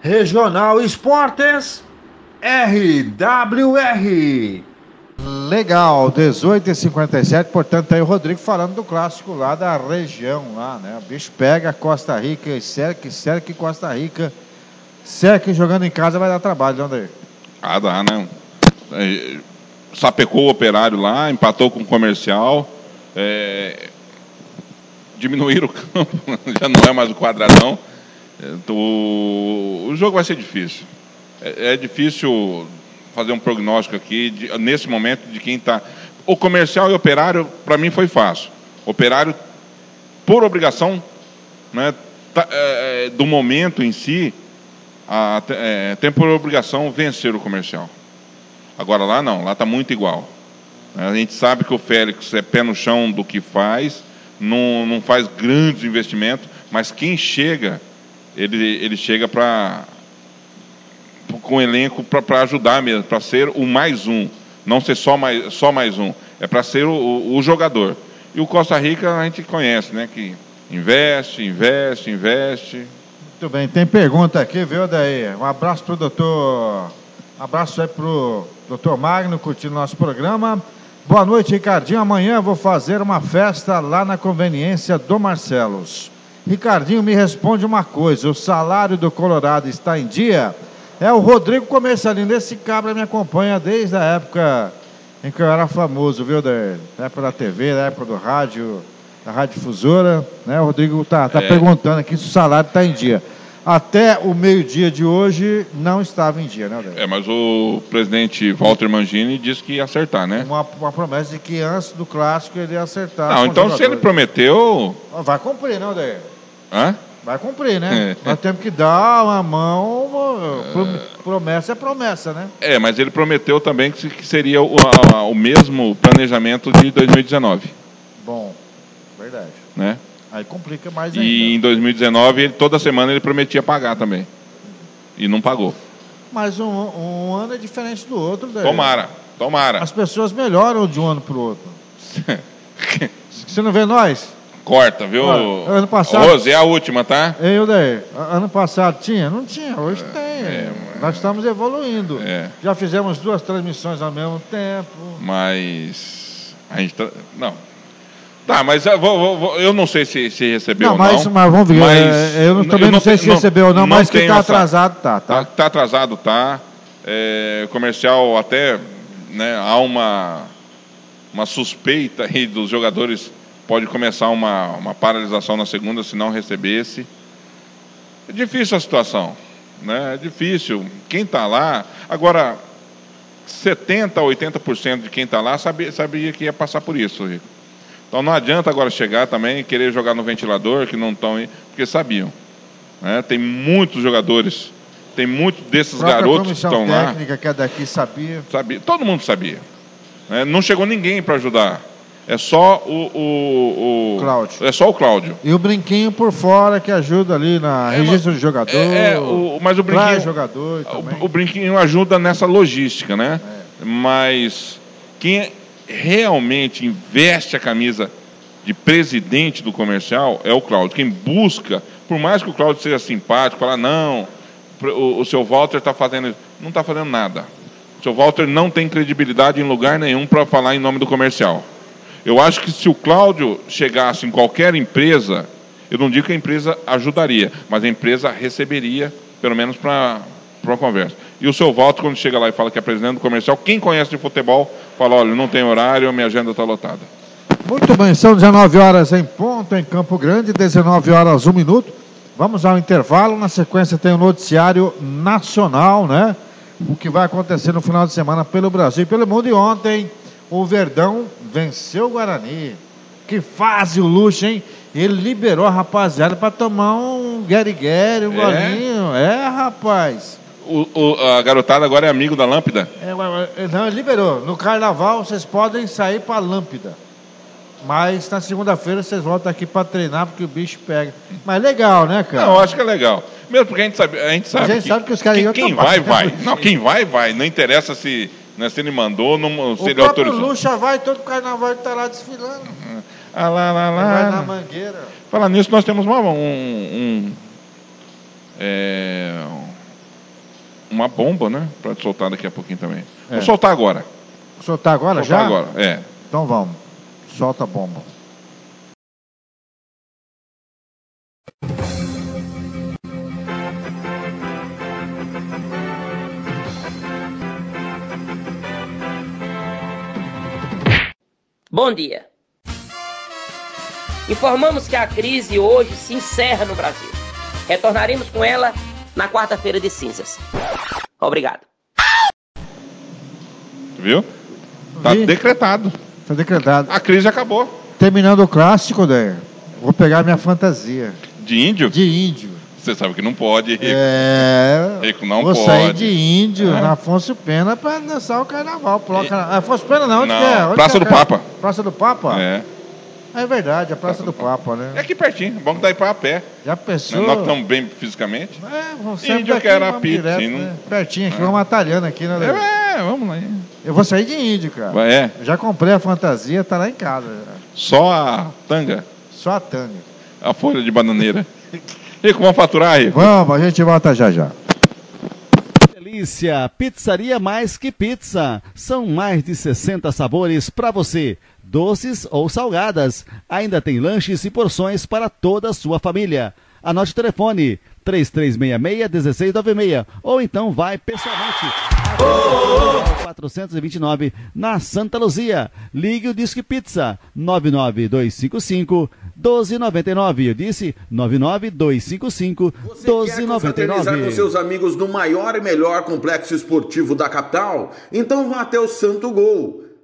Speaker 2: Regional Esportes RWR. Legal, 18 e 57 portanto aí o Rodrigo falando do clássico lá da região lá, né? O bicho pega Costa Rica e Serque, Serque Costa Rica. Serque jogando em casa vai dar trabalho, André.
Speaker 3: Ah, dá, né? Sapecou o operário lá, empatou com o comercial é, diminuir o campo, já não é mais o quadradão. Então, o jogo vai ser difícil. É, é difícil fazer um prognóstico aqui, de, nesse momento, de quem está. O comercial e operário, para mim, foi fácil. Operário, por obrigação, né, tá, é, é do momento em si, a, é, tem por obrigação vencer o comercial. Agora lá não, lá está muito igual. A gente sabe que o Félix é pé no chão do que faz, não, não faz grandes investimentos, mas quem chega, ele, ele chega para com o elenco para ajudar mesmo, para ser o mais um, não ser só mais, só mais um, é para ser o, o, jogador. E o Costa Rica a gente conhece, né? Que investe, investe, investe.
Speaker 2: Muito bem, tem pergunta aqui, viu, daí? Um abraço para o doutor. Um abraço aí para o doutor Magno curtindo nosso programa. Boa noite, Ricardinho. Amanhã vou fazer uma festa lá na conveniência do Marcelos. Ricardinho, me responde uma coisa: o salário do Colorado está em dia? É o Rodrigo Comercialino. Esse cabra me acompanha desde a época em que eu era famoso, viu, da época da TV, da época do rádio, da Rádio Difusora. Né? O Rodrigo tá, tá é. perguntando aqui se o salário está em dia até o meio-dia de hoje não estava em dia, né, Adélio?
Speaker 3: É, mas o presidente Walter Mangini disse que ia acertar, né?
Speaker 2: Uma, uma promessa de que antes do clássico ele ia acertar.
Speaker 3: Não, então se ele prometeu.
Speaker 2: Vai cumprir, né, Adélio?
Speaker 3: Hã?
Speaker 2: Vai cumprir, né? É. Nós temos que dar uma mão. Uma, promessa é promessa, né?
Speaker 3: É, mas ele prometeu também que seria o, a, o mesmo planejamento de 2019.
Speaker 2: Bom, verdade.
Speaker 3: Né?
Speaker 2: Aí complica mais ainda.
Speaker 3: E em 2019, ele, toda semana ele prometia pagar também. E não pagou.
Speaker 2: Mas um, um ano é diferente do outro. Daí.
Speaker 3: Tomara, tomara.
Speaker 2: As pessoas melhoram de um ano para o outro. Você não vê nós?
Speaker 3: Corta, viu?
Speaker 2: Olha, ano passado.
Speaker 3: Rose, é a última, tá?
Speaker 2: Eu daí. Ano passado tinha? Não tinha, hoje é, tem. É, mas... Nós estamos evoluindo.
Speaker 3: É.
Speaker 2: Já fizemos duas transmissões ao mesmo tempo.
Speaker 3: Mas. A gente tá... Não, Tá, mas eu, vou, vou, eu não sei se, se recebeu
Speaker 2: não,
Speaker 3: ou
Speaker 2: mas,
Speaker 3: não.
Speaker 2: Mas vamos ver. Mas é, eu não, também eu não, sei se recebeu ou não, mas que está atrasado, tá.
Speaker 3: Tá, tá atrasado, tá. É, comercial até né, há uma, uma suspeita aí dos jogadores. Pode começar uma, uma paralisação na segunda se não recebesse. É difícil a situação. Né? É difícil. Quem está lá. Agora, 70% a 80% de quem está lá sabia, sabia que ia passar por isso, Rico. Então não adianta agora chegar também e querer jogar no ventilador, que não estão aí, porque sabiam. Né? Tem muitos jogadores, tem muitos desses garotos que estão
Speaker 2: lá. técnica que é daqui sabia.
Speaker 3: sabia. Todo mundo sabia. Né? Não chegou ninguém para ajudar. É só o, o, o
Speaker 2: Cláudio.
Speaker 3: É só o Cláudio.
Speaker 2: E o brinquinho por fora que ajuda ali na
Speaker 3: É,
Speaker 2: registro de jogador.
Speaker 3: É, é, o, mas o brinquinho,
Speaker 2: jogador
Speaker 3: o, o brinquinho ajuda nessa logística, né? Mas quem realmente investe a camisa de presidente do comercial é o Cláudio. Quem busca, por mais que o Cláudio seja simpático, falar, não, o, o seu Walter está fazendo isso. Não está fazendo nada. O seu Walter não tem credibilidade em lugar nenhum para falar em nome do comercial. Eu acho que se o Cláudio chegasse em qualquer empresa, eu não digo que a empresa ajudaria, mas a empresa receberia, pelo menos para uma conversa. E o seu Walter, quando chega lá e fala que é presidente do comercial, quem conhece de futebol, fala, olha, não tem horário, minha agenda está lotada.
Speaker 2: Muito bem, são 19 horas em ponto em Campo Grande, 19 horas 1 minuto. Vamos ao intervalo. Na sequência tem o noticiário nacional, né? O que vai acontecer no final de semana pelo Brasil e pelo mundo. E ontem o Verdão venceu o Guarani. Que fase o luxo, hein? Ele liberou a rapaziada para tomar um guerigueri, um
Speaker 3: É?
Speaker 2: golinho. É, rapaz.
Speaker 3: O- o- a garotada agora é amigo da lâmpada?
Speaker 2: É, não, ele liberou. No carnaval vocês podem sair para Lâmpida. Mas na segunda-feira vocês voltam aqui para treinar porque o bicho pega. Mas legal, né, cara?
Speaker 3: Não, eu acho que é legal. Mesmo porque a gente sabe, a gente sabe,
Speaker 2: a gente sabe que os caras iam
Speaker 3: quem vai, vai. Não, quem vai, vai. Não interessa se, né, se ele mandou, não, se
Speaker 2: O
Speaker 3: ele
Speaker 2: próprio
Speaker 3: autorizou.
Speaker 2: Lucha vai, todo carnaval ele tá lá desfilando.
Speaker 3: Ah, lá, lá,
Speaker 2: Ele vai na
Speaker 3: lá.
Speaker 2: mangueira.
Speaker 3: Falar nisso, nós temos uma, um, um- é, uma bomba, né? Para soltar daqui a pouquinho também.
Speaker 2: É.
Speaker 3: Vou soltar agora.
Speaker 2: Soltar agora
Speaker 3: soltar
Speaker 2: já?
Speaker 3: agora, é.
Speaker 2: Então vamos. Solta a bomba.
Speaker 9: Bom dia. Informamos que a crise hoje se encerra no Brasil. Retornaremos com ela na quarta-feira de cinzas. Obrigado.
Speaker 3: Viu? Tá
Speaker 2: Vi.
Speaker 3: decretado.
Speaker 2: Tá decretado.
Speaker 3: A crise acabou.
Speaker 2: Terminando o clássico, Daí. Vou pegar minha fantasia.
Speaker 3: De índio?
Speaker 2: De índio.
Speaker 3: Você sabe que não pode, Rico.
Speaker 2: É.
Speaker 3: Rico, não
Speaker 2: Vou
Speaker 3: pode.
Speaker 2: sair de índio
Speaker 3: É.
Speaker 2: na Afonso Pena para dançar o carnaval. Pro carna- Afonso Pena não, onde
Speaker 3: Não,
Speaker 2: que é? Onde
Speaker 3: Praça
Speaker 2: que é,
Speaker 3: do? Papa.
Speaker 2: Praça do Papa?
Speaker 3: É.
Speaker 2: É verdade, a Praça do Papa, né?
Speaker 3: É aqui pertinho. Bom que dá ir a pé.
Speaker 2: Já pensou?
Speaker 3: Nós estamos bem fisicamente.
Speaker 2: É, vamos sempre
Speaker 3: Índio que era não-
Speaker 2: né? Pertinho aqui, vamos atalhando aqui, né?
Speaker 3: É, vamos lá.
Speaker 2: Eu vou sair de índio, cara.
Speaker 3: Vai, é.
Speaker 2: Já comprei a fantasia, tá lá em casa.
Speaker 3: Só a tanga,
Speaker 2: Só a tanga.
Speaker 3: a folha de bananeira. Rico, vamos faturar, Rico?
Speaker 2: Vamos, a gente volta já já.
Speaker 10: Delícia, pizzaria mais que pizza. São mais de 60 sabores para você, doces ou salgadas. Ainda tem lanches e porções para toda a sua família. Anote o telefone 3366-1696 ou então vai pessoalmente. até 429 na Santa Luzia. Ligue o Disque Pizza 99255 1299. Eu disse 99255
Speaker 11: Confraternizar com
Speaker 10: 1299.
Speaker 11: seus amigos no maior e melhor complexo esportivo da capital? Então vá até o Santo Gol.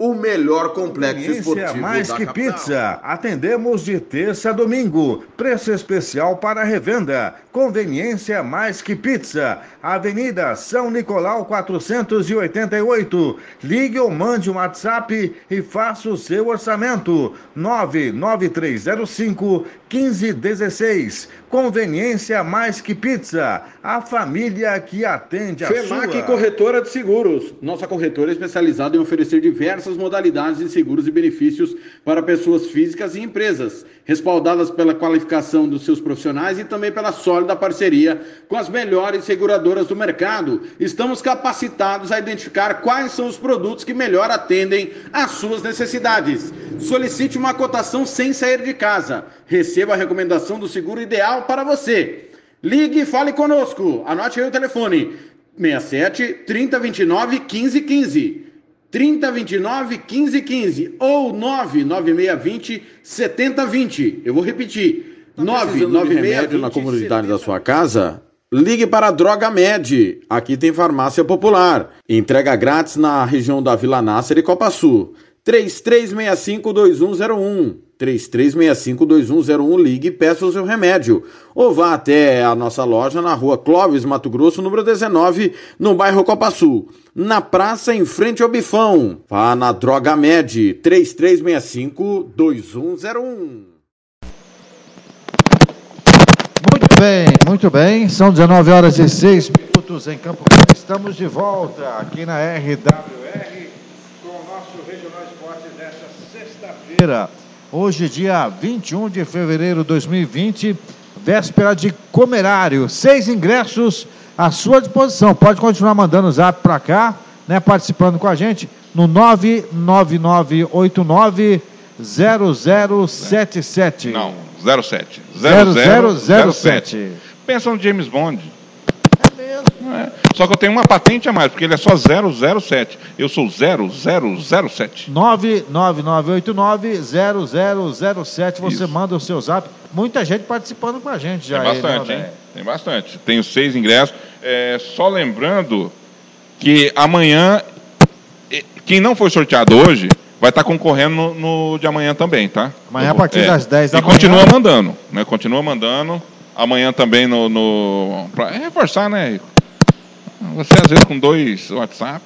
Speaker 11: o melhor complexo
Speaker 2: Conveniência
Speaker 11: esportivo
Speaker 2: mais
Speaker 11: da
Speaker 2: que
Speaker 11: capital.
Speaker 2: pizza. Atendemos de terça a domingo. Preço especial para revenda. Conveniência mais que pizza. Avenida São Nicolau 488. Ligue ou mande um WhatsApp e faça o seu orçamento. 99305 1516. Conveniência mais que pizza. A família que atende a
Speaker 12: FEMAC
Speaker 2: sua.
Speaker 12: Corretora de Seguros. Nossa corretora é especializada em oferecer diversas modalidades de seguros e benefícios para pessoas físicas e empresas, respaldadas pela qualificação dos seus profissionais e também pela sólida parceria com as melhores seguradoras do mercado. Estamos capacitados a identificar quais são os produtos que melhor atendem às suas necessidades. Solicite uma cotação sem sair de casa. Receba a recomendação do seguro ideal para você. Ligue e fale conosco. Anote aí o telefone: 67 3029 1515. 3029 1515 ou 99620 7020. Eu vou repetir.
Speaker 11: Tá 99620 na comunidade da sua casa? Ligue para a Droga Med. Aqui tem farmácia popular. Entrega grátis na região da Vila Nácer e Copa Sul. 3365-2101. 3365-2101. Ligue e peça o seu remédio. Ou vá até a nossa loja na rua Clóvis, Mato Grosso, número 19, no bairro Copa Sul. Na praça, em frente ao Bifão. Vá na Droga Med. 3365-2101.
Speaker 2: Muito bem, muito bem. São 19 horas e 6 minutos em Campo Grande. Estamos de volta aqui na RWR com o nosso Regional Esporte desta sexta-feira. Hoje, dia 21 de fevereiro de 2020, véspera de comerário. Seis ingressos à sua disposição. Pode continuar mandando o zap para cá, né, participando com a gente no 99989 0077.
Speaker 3: Não, 07.
Speaker 2: 0007.
Speaker 3: Pensa no James Bond. É. Só que eu tenho uma patente a mais, porque ele é só 007. Eu sou 0007.
Speaker 2: 99989-0007. Você manda o seu zap. Muita gente participando com a gente já.
Speaker 3: Tem
Speaker 2: aí,
Speaker 3: bastante,
Speaker 2: né,
Speaker 3: hein? Tem bastante. Tenho seis ingressos. É, só lembrando que amanhã, quem não foi sorteado hoje, vai estar concorrendo no, no de amanhã também, tá?
Speaker 2: Amanhã a partir
Speaker 3: É.
Speaker 2: das 10 da
Speaker 3: e
Speaker 2: manhã.
Speaker 3: continua mandando, né? Continua mandando. Amanhã também no. no pra reforçar, né? Rico? Você às vezes com dois WhatsApp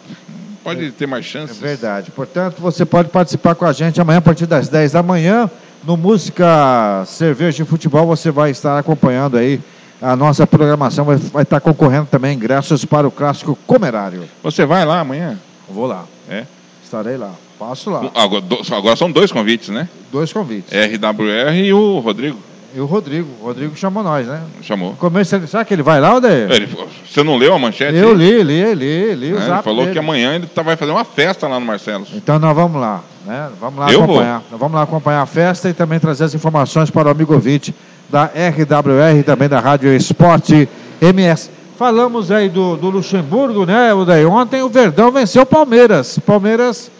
Speaker 3: pode ter mais chances.
Speaker 2: É verdade. Portanto, você pode participar com a gente amanhã a partir das 10 da manhã. No Música Cerveja e Futebol, você vai estar acompanhando aí a nossa programação. Vai, vai estar concorrendo também ingressos para o clássico Comerário.
Speaker 3: Você vai lá amanhã?
Speaker 2: Vou lá.
Speaker 3: É.
Speaker 2: Estarei lá. Passo lá.
Speaker 3: Agora, agora são dois convites, né?
Speaker 2: Dois convites.
Speaker 3: RWR e o Rodrigo.
Speaker 2: E o Rodrigo. O Rodrigo chamou nós, né?
Speaker 3: Chamou.
Speaker 2: Começo, será que ele vai lá, Odair?
Speaker 3: Ele, você não leu a manchete?
Speaker 2: Eu li, li, li, li o
Speaker 3: É, ele falou
Speaker 2: dele.
Speaker 3: que amanhã ele tá- vai fazer uma festa lá no Marcelos.
Speaker 2: Então nós vamos lá, né? Vamos lá
Speaker 3: Eu
Speaker 2: acompanhar. Nós vamos lá acompanhar a festa e também trazer as informações para o amigo ouvinte da RWR e também da Rádio Esporte MS. Falamos aí do, do Luxemburgo, né? O daí ontem o Verdão venceu o Palmeiras. Palmeiras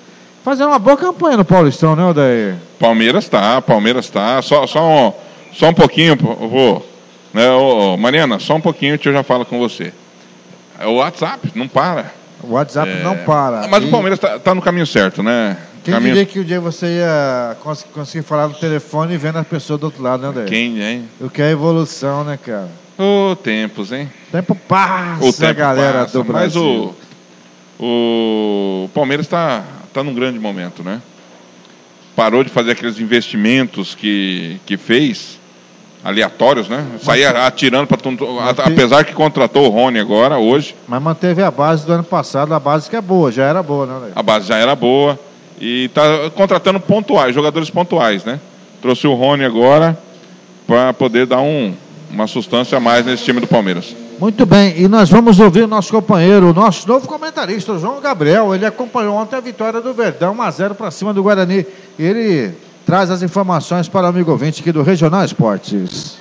Speaker 2: fazendo uma boa campanha no Paulistão, né, Odair?
Speaker 3: Palmeiras tá, Palmeiras tá. Só, só, um, só um pouquinho, vou. Né, ô, Mariana, só um pouquinho que eu já falo com você. É O WhatsApp não para.
Speaker 2: O WhatsApp
Speaker 3: É,
Speaker 2: não para.
Speaker 3: Mas
Speaker 2: E
Speaker 3: o Palmeiras tá, tá no caminho certo, né?
Speaker 2: Quem
Speaker 3: caminho...
Speaker 2: diria que um dia você ia cons- conseguir falar no telefone e vendo as pessoas do outro lado, né, Odair?
Speaker 3: Quem, hein?
Speaker 2: O que é evolução, né, cara?
Speaker 3: Ô, tempos, hein?
Speaker 2: O tempo passa,
Speaker 3: O tempo
Speaker 2: galera
Speaker 3: passa,
Speaker 2: do
Speaker 3: Mas
Speaker 2: Brasil.
Speaker 3: o, o Palmeiras está tá num grande momento, né? Parou de fazer aqueles investimentos que, que fez, aleatórios, né? Saía atirando para tudo. a- Apesar que contratou o Rony agora, hoje,
Speaker 2: Mas manteve a base do ano passado, a base que é boa, já era boa, né,
Speaker 3: a base já era boa. E está contratando pontuais, jogadores pontuais, né? Trouxe o Rony agora para poder dar um, uma sustância a mais nesse time do Palmeiras.
Speaker 2: Muito bem, e nós vamos ouvir o nosso companheiro, o nosso novo comentarista, o João Gabriel. Ele acompanhou ontem a vitória do Verdão, 1x0 para cima do Guarani. Ele traz as informações para o amigo ouvinte aqui do Regional Esportes.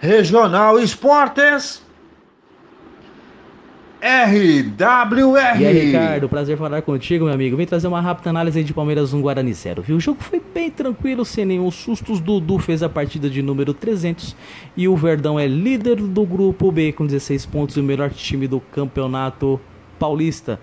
Speaker 2: Regional Esportes. RWR.
Speaker 13: E aí, Ricardo, prazer falar contigo, meu amigo. Vem trazer uma rápida análise aí de Palmeiras 1 Guarani 0, viu? O jogo foi bem tranquilo, sem nenhum sustos. Dudu fez a partida de número 300 e o Verdão é líder do grupo B com 16 pontos e o melhor time do campeonato paulista.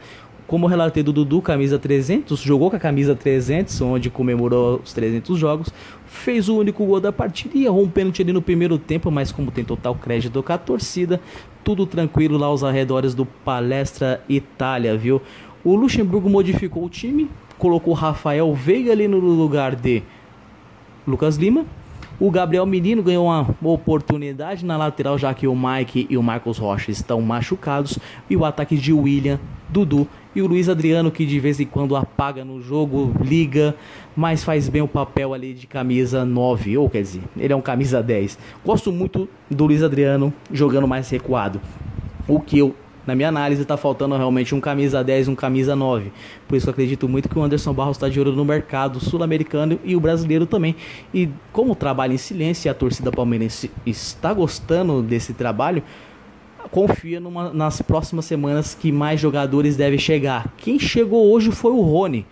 Speaker 13: Como relatei do Dudu, camisa 300, jogou com a camisa 300, onde comemorou os 300 jogos, fez o único gol da partida e errou um pênalti ali no primeiro tempo, mas como tem total crédito com a torcida, tudo tranquilo lá aos arredores do Palestra Itália, viu? O Luxemburgo modificou o time, colocou Rafael Veiga ali no lugar de Lucas Lima. O Gabriel Menino ganhou uma oportunidade na lateral, já que o Mike e o Marcos Rocha estão machucados. E o ataque de William, Dudu e o Luiz Adriano, que de vez em quando apaga no jogo, liga, mas faz bem o papel ali de camisa 9, ou quer dizer, ele é um camisa 10. Gosto muito do Luiz Adriano jogando mais recuado. O que eu na minha análise, está faltando realmente um camisa 10, um camisa 9. Por isso eu acredito muito que o Anderson Barros está de olho no mercado sul-americano e o brasileiro também. E como trabalha em silêncio e a torcida palmeirense está gostando desse trabalho, confia numa, nas próximas semanas que mais jogadores devem chegar. Quem chegou hoje foi o Rony.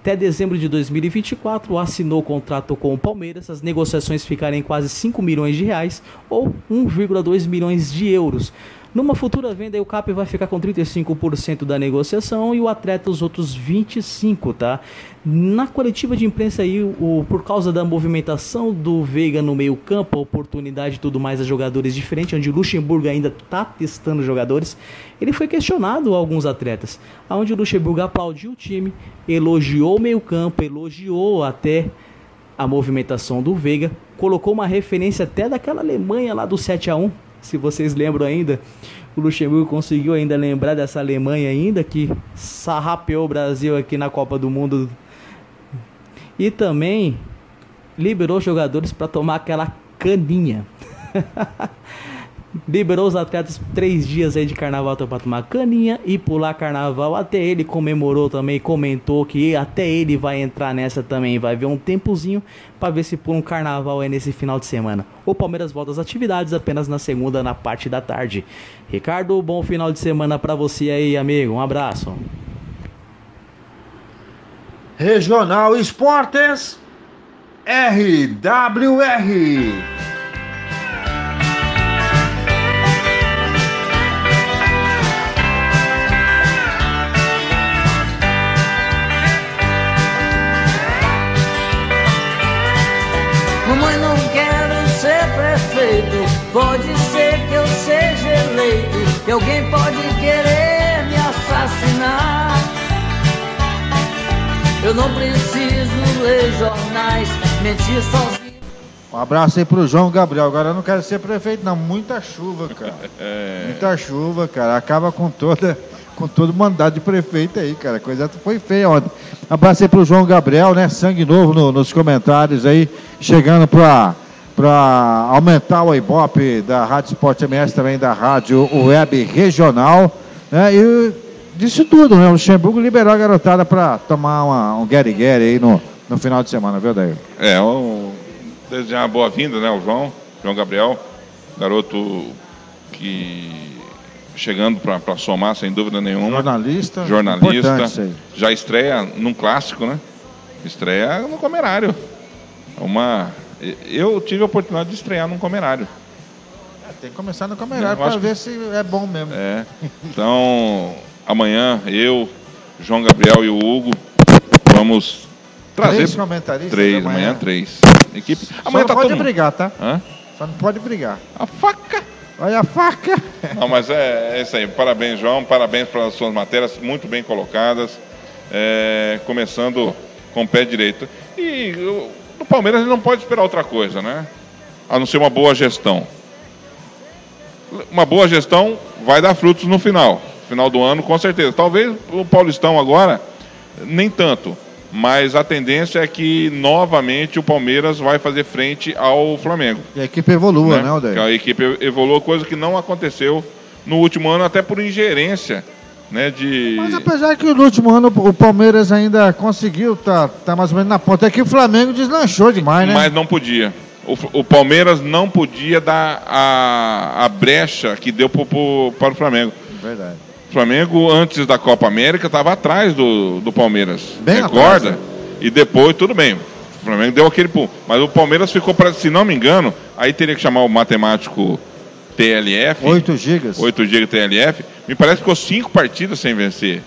Speaker 13: Até dezembro de 2024 assinou o contrato com o Palmeiras. As negociações ficarem em quase 5 milhões de reais ou 1,2 milhões de euros. Numa futura venda, o CAP vai ficar com 35% da negociação e o atleta os outros 25%, tá? Na coletiva de imprensa aí, o, por causa da movimentação do Veiga no meio campo, a oportunidade e tudo mais a jogadores diferentes, onde o Luxemburgo ainda está testando jogadores, ele foi questionado a alguns atletas, aonde o Luxemburgo aplaudiu o time, elogiou o meio campo, elogiou até a movimentação do Veiga, colocou uma referência até daquela Alemanha lá do 7 a 1 se vocês lembram ainda, o Luxemburgo conseguiu ainda lembrar dessa Alemanha ainda que sarrapeou o Brasil aqui na Copa do Mundo e também liberou jogadores para tomar aquela caninha. liberou os atletas três dias aí de carnaval para tomar caninha e pular carnaval. Até ele comemorou também, comentou que até ele vai entrar nessa também. Vai ver um tempozinho para ver se pula um carnaval aí nesse final de semana. O Palmeiras volta às atividades apenas na segunda, na parte da tarde. Ricardo, bom final de semana para você aí, amigo. Um abraço.
Speaker 2: Regional Esportes RWR.
Speaker 14: Pode ser que eu seja eleito, que alguém pode querer me assassinar. Eu não preciso ler jornais, mentir sozinho.
Speaker 2: Um abraço aí pro João Gabriel. Agora eu não quero ser prefeito, não. Muita chuva, cara.
Speaker 3: É.
Speaker 2: Muita chuva, cara. Acaba com toda com todo o mandato de prefeito aí, cara. A coisa foi feia ontem. Abraço aí pro João Gabriel, né? Sangue novo no, nos comentários aí, chegando pra para aumentar o Ibope da Rádio Sport MS, também da Rádio Web Regional. Né? E disse tudo, né? O Luxemburgo liberou a garotada para tomar uma, um Gary aí no, no final de semana, viu, Daí?
Speaker 3: É, um, desejar uma boa-vinda, né? O João, João Gabriel, garoto que chegando para somar, sem dúvida nenhuma.
Speaker 2: Jornalista.
Speaker 3: Jornalista. Já estreia num clássico, né? Estreia no Comerário. É uma eu tive a oportunidade de estrear num comerário.
Speaker 2: É, tem que começar no comerário para ver se é bom mesmo.
Speaker 3: É. Então, amanhã eu, João Gabriel e o Hugo vamos trazer.
Speaker 2: Três comentaristas?
Speaker 3: Três, amanhã, amanhã três. Equipe.
Speaker 2: Só amanhã tá pode brigar, tá?
Speaker 3: Hã?
Speaker 2: Só não pode brigar.
Speaker 3: A faca!
Speaker 2: Olha a faca!
Speaker 3: Não, mas é, é isso aí. Parabéns, João. Parabéns pelas suas matérias, muito bem colocadas. É, começando com o pé direito. E o Palmeiras não pode esperar outra coisa, né? A não ser uma boa gestão. Uma boa gestão vai dar frutos no final. Final do ano, com certeza. Talvez o Paulistão agora, nem tanto. Mas a tendência é que novamente o Palmeiras vai fazer frente ao Flamengo.
Speaker 2: E a equipe evolua, né, né Aldeia?
Speaker 3: A equipe evolua, coisa que não aconteceu no último ano, até por ingerência né, de...
Speaker 2: Mas apesar que no último ano o Palmeiras ainda conseguiu, tá, tá mais ou menos na ponta, é que o Flamengo deslanchou demais, né?
Speaker 3: Mas não podia. O, o Palmeiras não podia dar a, a brecha que deu pro, pro, para o Flamengo.
Speaker 2: Verdade.
Speaker 3: O Flamengo, antes da Copa América, estava atrás do, do Palmeiras.
Speaker 2: Bem
Speaker 3: Recorda?
Speaker 2: Atrás, né?
Speaker 3: E depois, tudo bem. O Flamengo deu aquele pulo. Mas o Palmeiras ficou, para, se não me engano, aí teria que chamar o matemático TLF.
Speaker 2: 8 gigas.
Speaker 3: 8 GB TLF. Me parece que ficou 5 partidas sem vencer.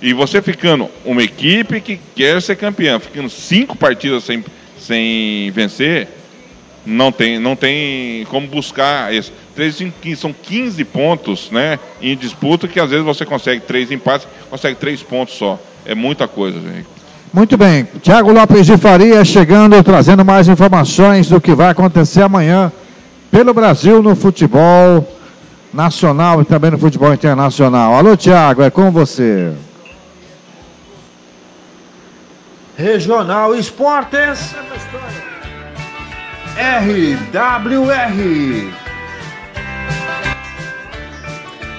Speaker 3: E você ficando uma equipe que quer ser campeã, ficando 5 partidas sem, sem vencer, não tem, não tem como buscar isso. 3, 5, são 15 pontos né, em disputa que às vezes você consegue 3 empates, consegue 3 pontos só. É muita coisa, gente.
Speaker 2: Muito bem. Tiago Lopes de Faria chegando, trazendo mais informações do que vai acontecer amanhã pelo Brasil no futebol nacional e também no futebol internacional. Alô, Tiago, é com você. Regional Esportes RWR.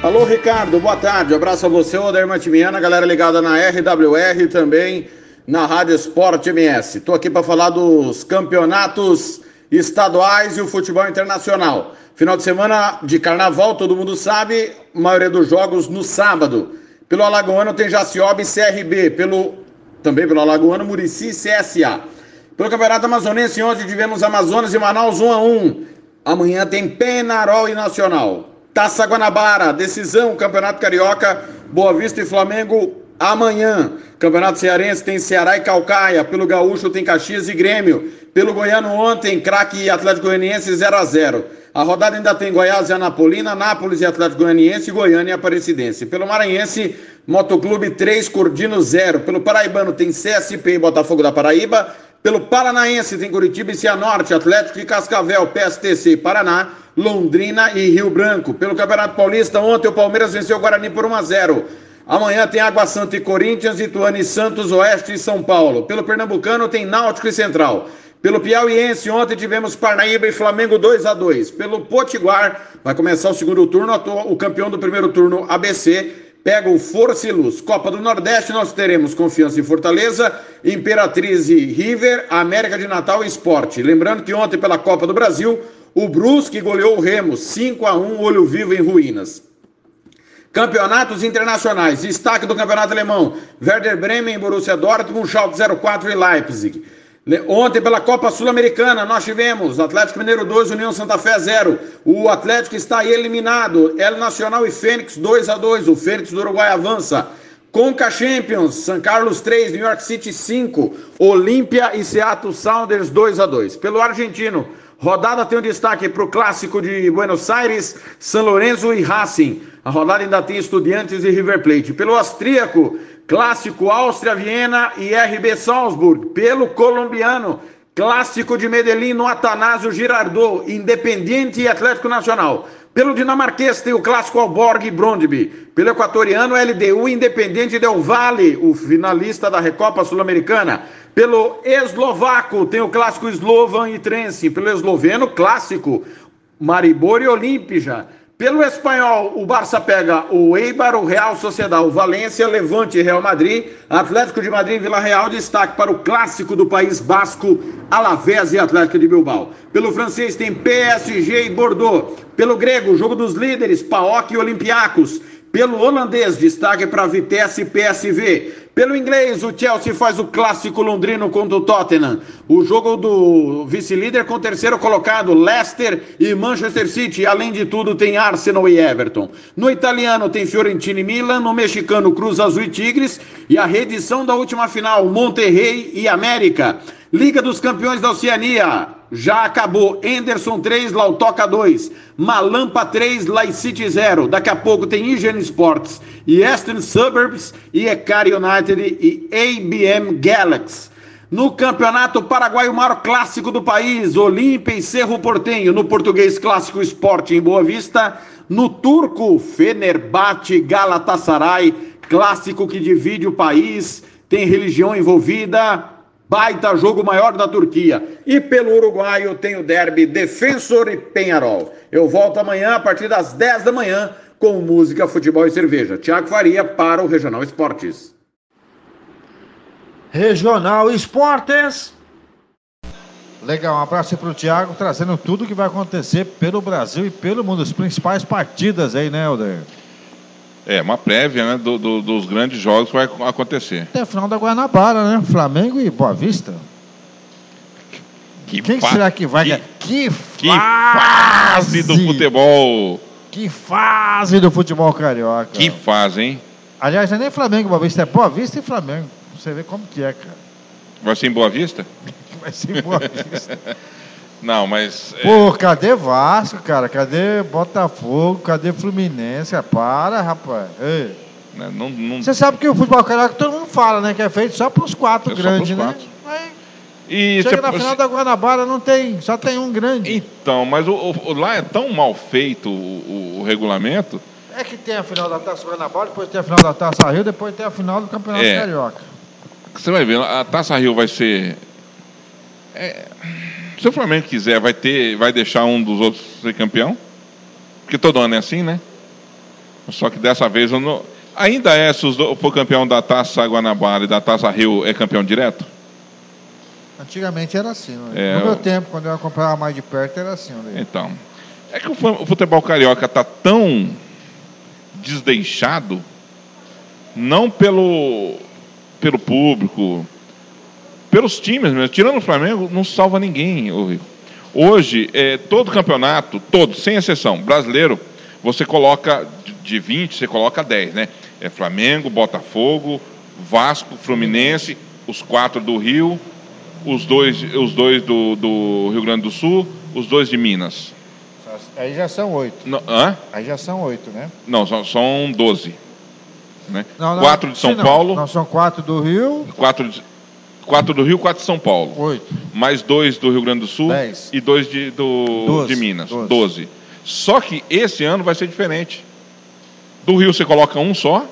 Speaker 12: Alô, Ricardo, boa tarde. abraço a você, Oder Matimiana, galera ligada na RWR também na Rádio Esporte MS. Estou aqui para falar dos campeonatos estaduais e o futebol internacional. Final de semana de carnaval, todo mundo sabe, maioria dos jogos no sábado. Pelo Alagoano tem Jacioba e CRB, pelo também pelo Alagoano, Murici e CSA. Pelo Campeonato Amazonense, ontem tivemos Amazonas e Manaus 1 a 1. Amanhã tem Penarol e Nacional. Taça Guanabara, decisão, Campeonato Carioca, Boa Vista e Flamengo amanhã. Campeonato Cearense tem Ceará e Calcaia. Pelo Gaúcho tem Caxias e Grêmio. Pelo Goiano ontem, craque e Atlético Goianiense 0 a 0 A rodada ainda tem Goiás e Anapolina, Nápoles e Atlético Goianiense, Goiânia e Aparecidense. Pelo Maranhense, Motoclube 3, Cordino 0. Pelo Paraibano tem CSP e Botafogo da Paraíba. Pelo Paranaense tem Curitiba e Cianorte, Atlético e Cascavel, PSTC e Paraná, Londrina e Rio Branco. Pelo Campeonato Paulista, ontem o Palmeiras venceu o Guarani por 1 a 0. Amanhã tem Água Santa e Corinthians, Ituano e Santos, Oeste e São Paulo. Pelo Pernambucano tem Náutico e Central. Pelo Piauiense, ontem tivemos Parnaíba e Flamengo 2 a 2 Pelo Potiguar, vai começar o segundo turno, o campeão do primeiro turno, ABC, pega o Força e Luz. Copa do Nordeste, nós teremos Confiança em Fortaleza, Imperatriz e River, América de Natal e Esporte. Lembrando que ontem, pela Copa do Brasil, o Brusque goleou o Remo 5 a 1 olho vivo em ruínas. Campeonatos internacionais, destaque do campeonato alemão, Werder Bremen, Borussia Dortmund, Schalke 04 e Leipzig. Ontem, pela Copa Sul-Americana, nós tivemos Atlético Mineiro 2, União Santa Fé 0. O Atlético está eliminado. El Nacional e Fênix 2 a 2 O Fênix do Uruguai avança. Conca Champions, São Carlos 3, New York City 5. Olímpia e Seattle Sounders 2 a 2 Pelo argentino, rodada tem um destaque para o clássico de Buenos Aires, São Lourenço e Racing. A rodada ainda tem Estudiantes e River Plate. Pelo austríaco, Clássico Áustria-Viena e RB Salzburg. Pelo colombiano, Clássico de Medellín no Atanásio Girardot, Independiente e Atlético Nacional. Pelo dinamarquês tem o Clássico Alborg e Brondby. Pelo equatoriano, LDU Independente Del Valle, o finalista da Recopa Sul-Americana. Pelo eslovaco tem o Clássico Slovan e Trense. Pelo esloveno, Clássico Maribor e Olímpija. Pelo espanhol, o Barça pega o Eibar, o Real Sociedade, o Valência, Levante e Real Madrid, Atlético de Madrid e Vila Real, destaque para o clássico do País Basco, Alavés e Atlético de Bilbao. Pelo francês tem PSG e Bordeaux. Pelo grego, jogo dos líderes, PAOK e Olympiacos. Pelo holandês, destaque para Vitesse e PSV. Pelo inglês, o Chelsea faz o clássico londrino contra o Tottenham. O jogo do vice-líder com o terceiro colocado, Leicester e Manchester City. Além de tudo, tem Arsenal e Everton. No italiano, tem Fiorentina e Milan. No mexicano, Cruz Azul e Tigres. E a reedição da última final, Monterrey e América. Liga dos Campeões da Oceania. Já acabou. Enderson 3, Lautoca 2. Malampa 3, Laicity 0. Daqui a pouco tem IGN Sports, Eastern Suburbs e Ecari United e ABM Galaxy. No Campeonato Paraguaio, o maior clássico do país, Olímpia e Cerro Portenho. No português, Clássico Esporte em Boa Vista. No turco, Fenerbahçe Galatasaray, clássico que divide o país, tem religião envolvida. Baita jogo maior da Turquia. E pelo uruguaio tem o derby Defensor e Penharol. Eu volto amanhã a partir das 10 da manhã com música, futebol e cerveja. Tiago Faria para o Regional Esportes.
Speaker 2: Regional Esportes. Legal, um abraço para o Thiago, trazendo tudo que vai acontecer pelo Brasil e pelo mundo, as principais partidas aí, né, Helder?
Speaker 3: É, uma prévia né, do, do, dos grandes jogos que vai acontecer.
Speaker 2: Até a final da Guanabara, né? Flamengo e Boa Vista.
Speaker 3: Que
Speaker 2: Quem
Speaker 3: fa-
Speaker 2: será que vai
Speaker 3: que-
Speaker 2: ganhar? Que,
Speaker 3: Que fase do futebol!
Speaker 2: Que fase do futebol carioca.
Speaker 3: Que fase, hein?
Speaker 2: Aliás, não é nem Flamengo e Boa Vista, é Boa Vista e Flamengo. Você vê como que é, cara.
Speaker 3: Vai ser em Boa Vista?
Speaker 2: Vai ser Boa Vista.
Speaker 3: Não, mas. é,
Speaker 2: Pô, cadê Vasco, cara? Cadê Botafogo? Cadê Fluminense? Ah, Para, rapaz. Ei.
Speaker 3: né, não, não,
Speaker 2: Você sabe que o futebol carioca todo mundo fala, né? Que é feito só pros quatro
Speaker 3: É
Speaker 2: grandes, né?
Speaker 3: quatro. E
Speaker 2: Chega na final da Guanabara, não tem, só tem um grande.
Speaker 3: Então, mas o, o- lá é tão mal feito o, o- regulamento.
Speaker 2: É que tem a final da Taça Guanabara, depois tem a final da Taça Rio, depois tem a final do Campeonato
Speaker 3: É.
Speaker 2: Carioca.
Speaker 3: Você vai ver, a Taça Rio vai ser. é, se o Flamengo quiser, vai ter, vai deixar um dos outros ser campeão. Porque todo ano é assim, né? Só que dessa vez eu não. Ainda é, se for campeão da Taça Guanabara e da Taça Rio, é campeão direto?
Speaker 2: Antigamente era assim. Né?
Speaker 3: É,
Speaker 2: no meu
Speaker 3: o-
Speaker 2: tempo, quando eu acompanhava mais de perto, era assim. Né?
Speaker 3: Então, é que o futebol carioca está tão desdeixado, não pelo, pelo público, pelos times mesmo. Tirando o Flamengo, não salva ninguém. Hoje, é, todo campeonato, todo, sem exceção, brasileiro, você coloca de- de 20, você coloca 10, né? É Flamengo, Botafogo, Vasco, Fluminense, os quatro do Rio, os dois, os dois do, do Rio Grande do Sul, os dois de Minas.
Speaker 2: Aí já são oito.
Speaker 3: Não, hã?
Speaker 2: Aí já são oito, né?
Speaker 3: Não, são, são 12. Né?
Speaker 2: Não, não,
Speaker 3: quatro de São. Paulo,
Speaker 2: Não, são quatro do Rio.
Speaker 3: quatro de, quatro do Rio, quatro de São Paulo.
Speaker 2: Oito.
Speaker 3: Mais dois do Rio Grande do Sul
Speaker 2: Dez.
Speaker 3: e dois de, do,
Speaker 2: Doze.
Speaker 3: de Minas.
Speaker 2: Doze.
Speaker 3: Doze. Só que esse ano vai ser diferente. Do Rio você coloca um só.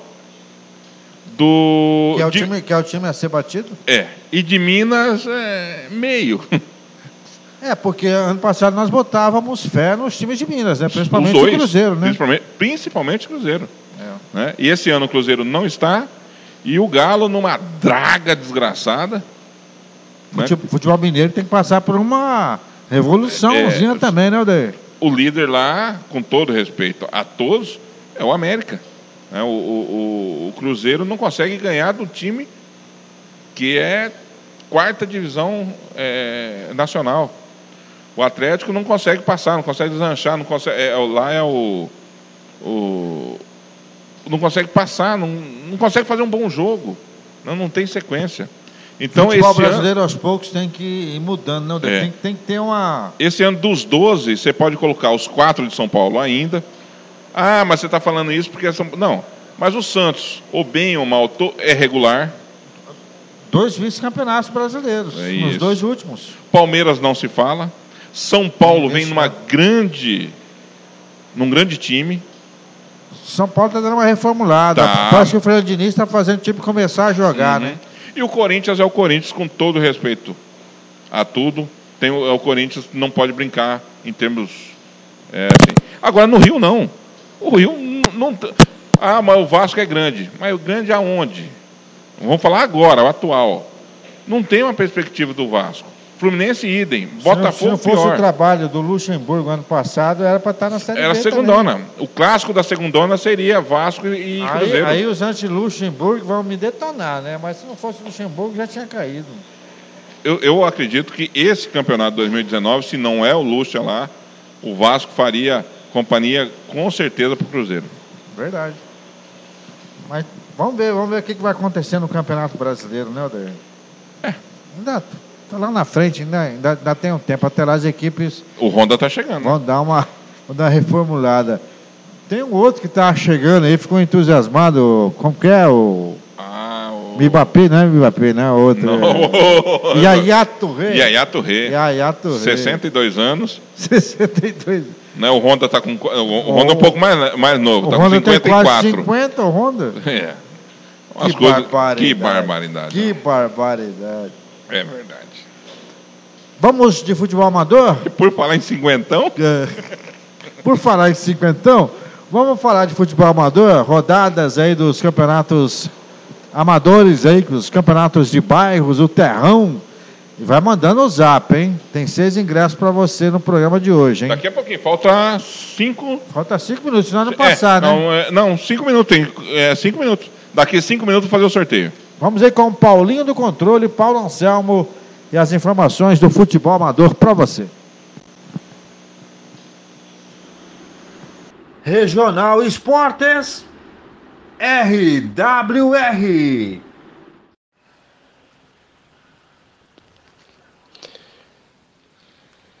Speaker 3: Do.
Speaker 2: Que é, o
Speaker 3: de-
Speaker 2: time, que é o time a ser batido?
Speaker 3: é. E de Minas, é meio.
Speaker 2: É, porque ano passado nós botávamos fé nos times de Minas, né? Principalmente
Speaker 3: dois.
Speaker 2: o Cruzeiro, né?
Speaker 3: Principalmente, principalmente o Cruzeiro.
Speaker 2: É.
Speaker 3: né? E esse ano o Cruzeiro não está. E o Galo numa draga desgraçada. né?
Speaker 2: Fute- Futebol mineiro tem que passar por uma revoluçãozinha
Speaker 3: É,
Speaker 2: também, né, Odeir?
Speaker 3: O líder lá, com todo respeito a todos, é o América. né? O, o- o- o Cruzeiro não consegue ganhar do time que é quarta divisão é, nacional. O Atlético não consegue passar, não consegue deslanchar, não consegue, é, lá é o, o- não consegue passar, não, não consegue fazer um bom jogo, não, não tem sequência. Então
Speaker 2: futebol
Speaker 3: esse ano,
Speaker 2: brasileiro aos poucos tem que ir mudando, né, Odeir?
Speaker 3: É.
Speaker 2: Tem, tem que ter uma.
Speaker 3: esse ano dos 12, você pode colocar os quatro de São Paulo ainda. Ah, mas você está falando isso porque são... não. Mas o Santos, ou bem ou mal, é regular.
Speaker 2: Dois vice-campeonatos brasileiros.
Speaker 3: É
Speaker 2: nos
Speaker 3: isso.
Speaker 2: dois últimos.
Speaker 3: Palmeiras não se fala. São Paulo vem numa grande, num grande time.
Speaker 2: São Paulo está dando uma reformulada.
Speaker 3: Tá.
Speaker 2: Parece que o Fernando Diniz está fazendo o time começar a jogar,
Speaker 3: Uhum.
Speaker 2: né?
Speaker 3: E o Corinthians é o Corinthians com todo respeito a tudo. Tem, o- é o Corinthians não pode brincar em termos é, assim. Agora no Rio não. O Rio não. Ah, mas o Vasco é grande. Mas o grande aonde? Vamos falar agora, o atual. Não tem uma perspectiva do Vasco. Fluminense idem.
Speaker 2: se não, se
Speaker 3: Botafogo
Speaker 2: não fosse
Speaker 3: pior.
Speaker 2: o trabalho do Luxemburgo ano passado, era para estar na Série
Speaker 3: Era
Speaker 2: B
Speaker 3: segundona.
Speaker 2: também.
Speaker 3: O clássico da segundona seria Vasco e
Speaker 2: Aí,
Speaker 3: Cruzeiro.
Speaker 2: aí os anti-Luxemburgo vão me detonar, né? Mas se não fosse o Luxemburgo, já tinha caído.
Speaker 3: Eu, eu acredito que esse campeonato 2019, se não é o Lucha lá, o Vasco faria companhia com certeza para o Cruzeiro.
Speaker 2: Verdade. Mas vamos ver, vamos ver o que, que vai acontecer no Campeonato Brasileiro, né, Odair? É. Ainda tá lá na frente, ainda, ainda, ainda tem um tempo. Até lá as equipes
Speaker 3: O Honda está chegando.
Speaker 2: vão dar uma, vão dar uma reformulada. Tem um outro que está chegando aí, ficou entusiasmado. Como que é? O
Speaker 3: Ah, o...
Speaker 2: Mbappé, não é Mbappé, né? Outro.
Speaker 3: Não.
Speaker 2: É... Yaya Touré.
Speaker 3: Yaya Touré.
Speaker 2: Yaya Touré.
Speaker 3: 62 anos.
Speaker 2: 62.
Speaker 3: Né? O Honda está com. O Honda é um pouco mais, mais novo,
Speaker 2: O
Speaker 3: está com
Speaker 2: Honda tem
Speaker 3: 54.
Speaker 2: quase 50, o Honda?
Speaker 3: É. Umas
Speaker 2: Que
Speaker 3: coisas-
Speaker 2: barbaridade.
Speaker 3: Que barbaridade.
Speaker 2: Que barbaridade.
Speaker 3: É verdade.
Speaker 2: Vamos de futebol amador?
Speaker 3: E por falar em cinquentão,
Speaker 2: É. Por falar em cinquentão, vamos falar de futebol amador, rodadas aí dos campeonatos amadores aí, os campeonatos de bairros, o terrão. E vai mandando o zap, hein? Tem seis ingressos para você no programa de hoje, hein?
Speaker 3: daqui a pouquinho, falta cinco.
Speaker 2: Falta cinco minutos, senão não passar,
Speaker 3: é,
Speaker 2: né?
Speaker 3: Não, é, não, cinco minutos, tem. É, cinco minutos. Daqui cinco minutos fazer o sorteio.
Speaker 2: Vamos aí com o Paulinho do Controle, Paulo Anselmo e as informações do futebol amador para você. Regional Esportes RWR.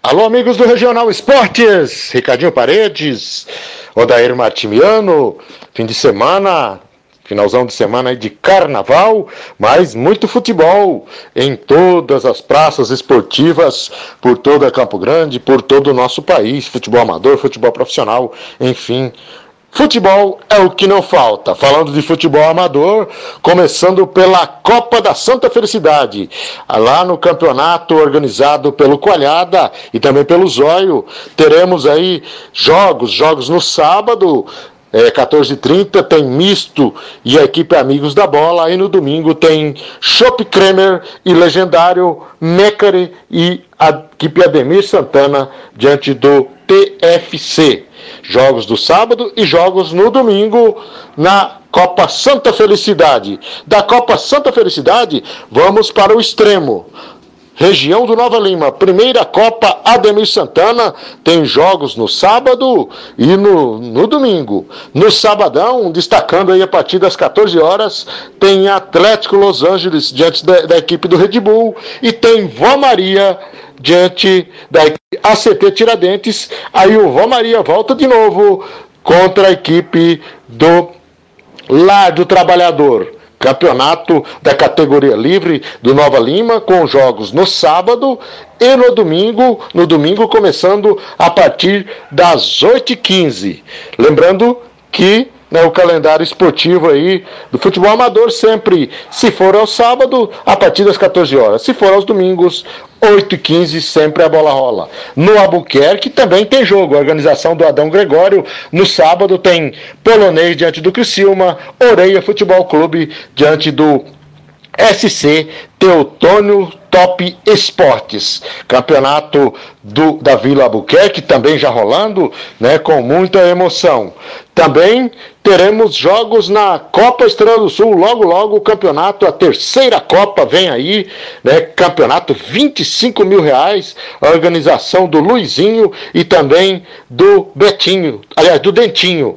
Speaker 15: Alô, amigos do Regional Esportes, Ricardinho Paredes, Odair Martimiano, fim de semana, finalzão de semana aí de carnaval, mas muito futebol em todas as praças esportivas, por toda Campo Grande, por todo o nosso país, futebol amador, futebol profissional, enfim. Futebol é o que não falta. Falando de futebol amador, começando pela Copa da Santa Felicidade, lá no campeonato organizado pelo Coalhada e também pelo Zóio, teremos aí jogos, jogos no sábado, é, 14h30 tem misto e a equipe Amigos da Bola. Aí no domingo tem Chopp Kremer e Legendário Mecare e a equipe Ademir Santana diante do TFC. Jogos do sábado e jogos no domingo na Copa Santa Felicidade. Da Copa Santa Felicidade, vamos para o extremo região do Nova Lima. Primeira Copa Ademir Santana tem jogos no sábado e no, no domingo. No sabadão, destacando aí a partir das 14 horas, tem Atlético Los Angeles diante da, da equipe do Red Bull e tem Vó Maria diante da ACT Tiradentes. Aí o Vó Maria volta de novo contra a equipe do Lar do Trabalhador. Campeonato da categoria livre do Nova Lima, com jogos no sábado e no domingo, no domingo começando a partir das 8h15. Lembrando que né, o calendário esportivo aí do futebol amador sempre, se for ao sábado, a partir das 14 horas. Se for aos domingos, 8 e 15 sempre a bola rola. No Albuquerque também tem jogo. A organização do Adão Gregório. No sábado tem Polonês diante do Criciúma, Oreia Futebol Clube diante do SC Teutônio Top Esportes. Campeonato do, da Vila Albuquerque também já rolando, né, com muita emoção. Também teremos jogos na Copa Estrela do Sul, logo logo o campeonato, a terceira Copa vem aí, né, campeonato 25 mil reais, a organização do Luizinho e também do Betinho, aliás, do Dentinho.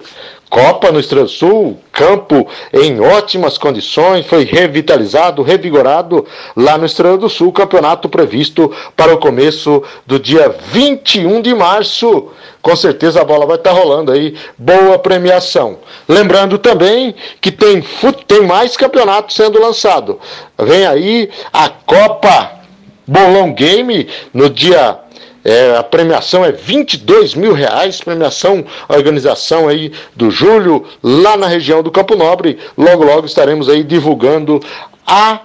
Speaker 15: Copa no Estrela Sul, campo em ótimas condições, foi revitalizado, revigorado lá no Estrela do Sul, campeonato previsto para o começo do dia 21 de março. Com certeza a bola vai estar rolando aí, boa premiação. Lembrando também que tem, tem mais campeonato sendo lançado. Vem aí a Copa Bolão Game no dia é, a premiação é 22 mil reais, premiação, organização aí do Júlio, lá na região do Campo Nobre. Logo, logo estaremos aí divulgando a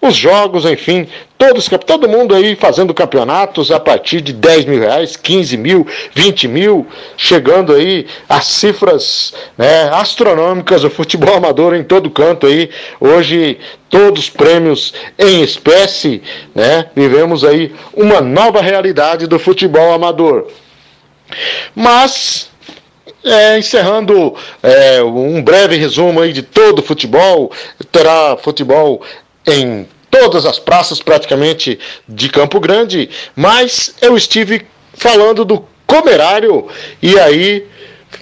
Speaker 15: os jogos, enfim, todos, todo mundo aí fazendo campeonatos a partir de 10 mil reais, 15 mil, 20 mil, chegando aí a cifras né, astronômicas do futebol amador em todo canto aí. Hoje, todos prêmios em espécie, né? Vivemos aí uma nova realidade do futebol amador. Mas é, encerrando é, um breve resumo aí de todo o futebol, terá futebol em todas as praças praticamente de Campo Grande, mas eu estive falando do Comerário e aí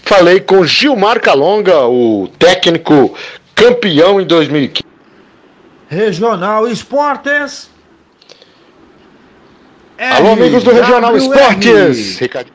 Speaker 15: falei com Gilmar Calonga, o técnico campeão em 2015.
Speaker 2: Regional Esportes.
Speaker 15: Alô, amigos do Regional Esportes.
Speaker 1: There